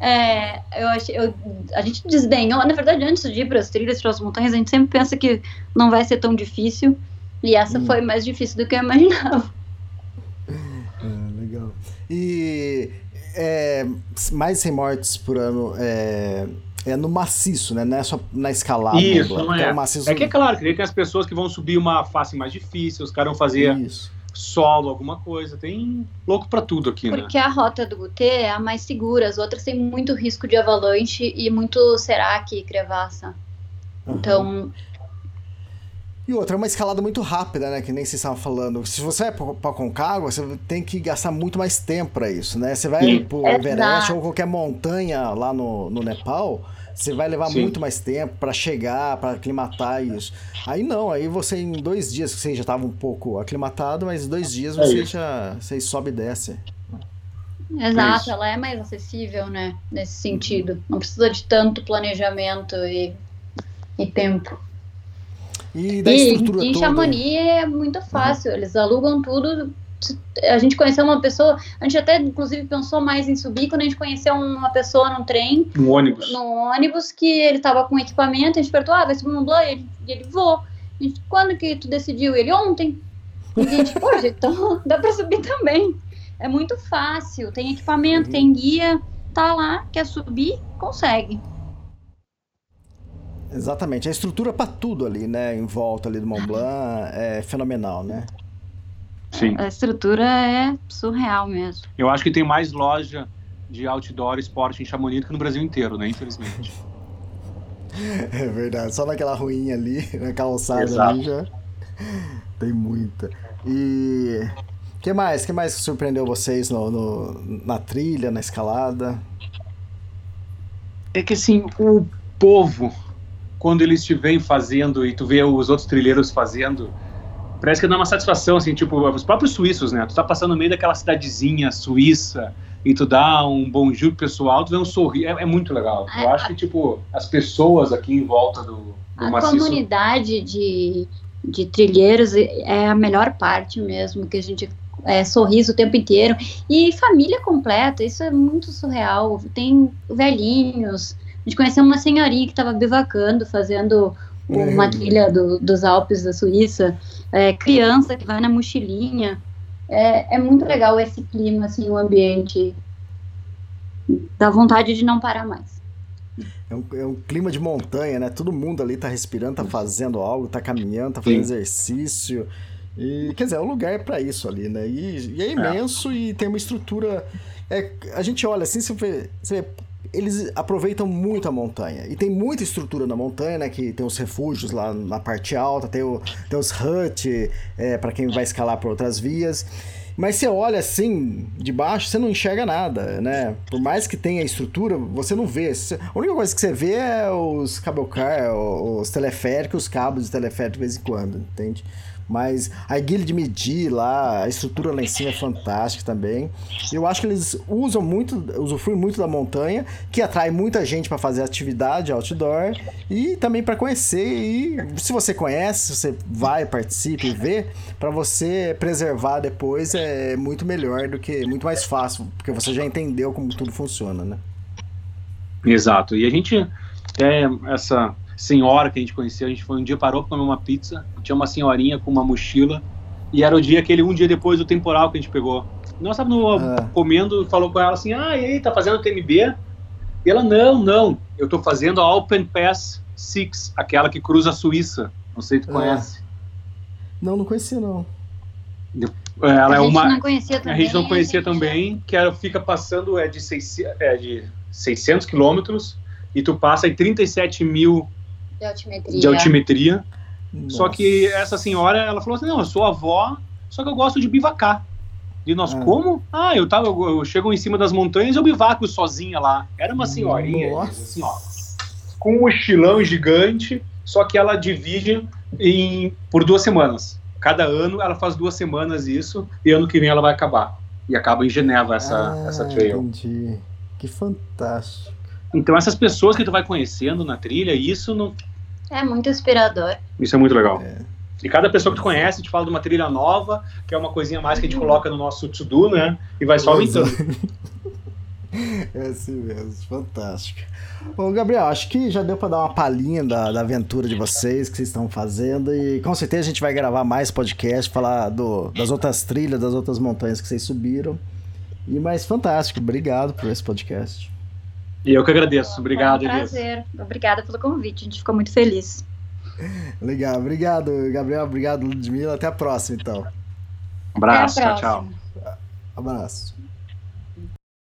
É, eu achei, eu, a gente desdenhou, na verdade, antes de ir para as trilhas, para as montanhas, a gente sempre pensa que não vai ser tão difícil, e essa hum. foi mais difícil do que eu imaginava. É, legal. E é, mais 100 mortes por ano é, é no maciço, né? Não é só na escalada. Isso, não é. É, maciço... é que é claro, que tem as pessoas que vão subir uma face mais difícil, os caras vão fazer Isso solo, alguma coisa. Tem louco para tudo aqui, Porque né? Porque a rota do Gutê é a mais segura, as outras têm muito risco de avalanche e muito serac e crevassa. Uhum. Então. E outra, é uma escalada muito rápida, né? Que nem vocês estavam falando. Se você vai pra Concagua, você tem que gastar muito mais tempo para isso, né? Você vai Sim. pro Everest ou qualquer montanha lá no, no Nepal, Você vai levar Sim. muito mais tempo para chegar, para aclimatar isso. Aí não, aí você em dois dias você já estava um pouco aclimatado, mas dois dias é você é já você sobe e desce. Exato, ela é mais acessível, né? Nesse sentido. Não precisa de tanto planejamento e, e tempo. E da e, estrutura em Chamonix é muito fácil. Uhum. Eles alugam tudo a gente conheceu uma pessoa, a gente até inclusive pensou mais em subir quando a gente conheceu uma pessoa num trem, no ônibus, no ônibus que ele estava com equipamento, a gente perguntou, ah, vai subir um Blanc? Ele, ele vou. Gente, quando que tu decidiu? Ele ontem. E a gente, pô, então *laughs* dá para subir também. É muito fácil, tem equipamento, uhum. tem guia, tá lá, quer subir, consegue. Exatamente, a estrutura para tudo ali, né, em volta ali do Mont Blanc é fenomenal, né? Sim. A estrutura é surreal mesmo. Eu acho que tem mais loja de outdoor esporte em Chamonix do que no Brasil inteiro, né? Infelizmente. *laughs* É verdade, só naquela ruinha ali, na calçada ali já tem muita. E que mais? que mais surpreendeu vocês no, no, na trilha, na escalada? É que assim, o povo, quando eles te vêm fazendo e tu vê os outros trilheiros fazendo, parece que dá uma satisfação, assim, tipo, os próprios suíços, né? Tu tá passando no meio daquela cidadezinha suíça e tu dá um bom pro pessoal, tu vê um sorriso, é, é, muito legal. Eu acho que, tipo, as pessoas aqui em volta do, do A maciço... comunidade de, de trilheiros é a melhor parte mesmo, que a gente é, sorriso o tempo inteiro. E família completa, isso é muito surreal. Tem velhinhos. A gente conheceu uma senhorinha que estava bivacando, fazendo uma trilha do, dos Alpes da Suíça, é, criança que vai na mochilinha. É, é muito legal esse clima, assim, o ambiente. Dá vontade de não parar mais. É um, é um, clima de montanha, né? Todo mundo ali tá respirando, tá fazendo algo, tá caminhando, tá fazendo Sim. exercício. E, quer dizer, é um lugar para isso ali, né? E, e é imenso é. e tem uma estrutura. É, a gente olha assim, você vê, você vê eles aproveitam muito a montanha. E tem muita estrutura na montanha, né? Que tem os refúgios lá na parte alta, tem, o, tem os hut é, para quem vai escalar por outras vias. Mas você olha assim, de baixo, você não enxerga nada, né? Por mais que tenha estrutura, você não vê. A única coisa que você vê é os cable car, os teleféricos, os cabos de teleférico de vez em quando, entende? Mas a guilha de medir lá, a estrutura lá em cima é fantástica também. Eu acho que eles usam muito, usufruem muito da montanha, que atrai muita gente para fazer atividade outdoor e também para conhecer. E se você conhece, se você vai, participa e vê, para você preservar depois é muito melhor do que, muito mais fácil, porque você já entendeu como tudo funciona, né? Exato. E a gente é essa senhora que a gente conheceu. A gente foi um dia parou para comer uma pizza. Tinha uma senhorinha com uma mochila. E era o dia aquele um dia depois do temporal que a gente pegou. Nós estávamos ah. comendo, falou com ela assim: "Ah, e aí, tá fazendo TMB?" E ela: "Não, não, eu tô fazendo a Open Pass 6, aquela que cruza a Suíça. Não sei se tu ah. conhece." Não, não conhecia não. Ela a é uma não conhecia também, a gente não conhecia também, que ela fica passando é de 600, é de 600 quilômetros e tu passa em 37 mil de altimetria. De altimetria. Só que essa senhora, ela falou assim, não, eu sou avó, só que eu gosto de bivacar. E nós, ah. como? Ah, eu, tava, eu, eu, chego em cima das montanhas e eu bivaco sozinha lá. Era uma senhorinha, assim, ó, com um mochilão gigante, só que ela divide em, por duas semanas. Cada ano ela faz duas semanas isso, e ano que vem ela vai acabar. E acaba em Geneva essa, ah, essa trail. Entendi. Que fantástico. Então essas pessoas que tu vai conhecendo na trilha, isso não. É muito inspirador. Isso é muito legal. É. E cada pessoa que tu conhece te fala de uma trilha nova, que é uma coisinha mais que a gente coloca no nosso to-do, né? E vai só aumentando. *laughs* É assim mesmo, fantástico. Bom, Gabriel, acho que já deu para dar uma palhinha da, da aventura de vocês, que vocês estão fazendo, e com certeza a gente vai gravar mais podcast, falar do, das outras trilhas, das outras montanhas que vocês subiram. E mais fantástico, obrigado por esse podcast. E eu que agradeço. Obrigado, Foi um prazer. Elias. Obrigada pelo convite. A gente ficou muito feliz. Legal. Obrigado, Gabriel. Obrigado, Ludmila. Até a próxima, então. Um abraço. Tchau, tchau. Abraço.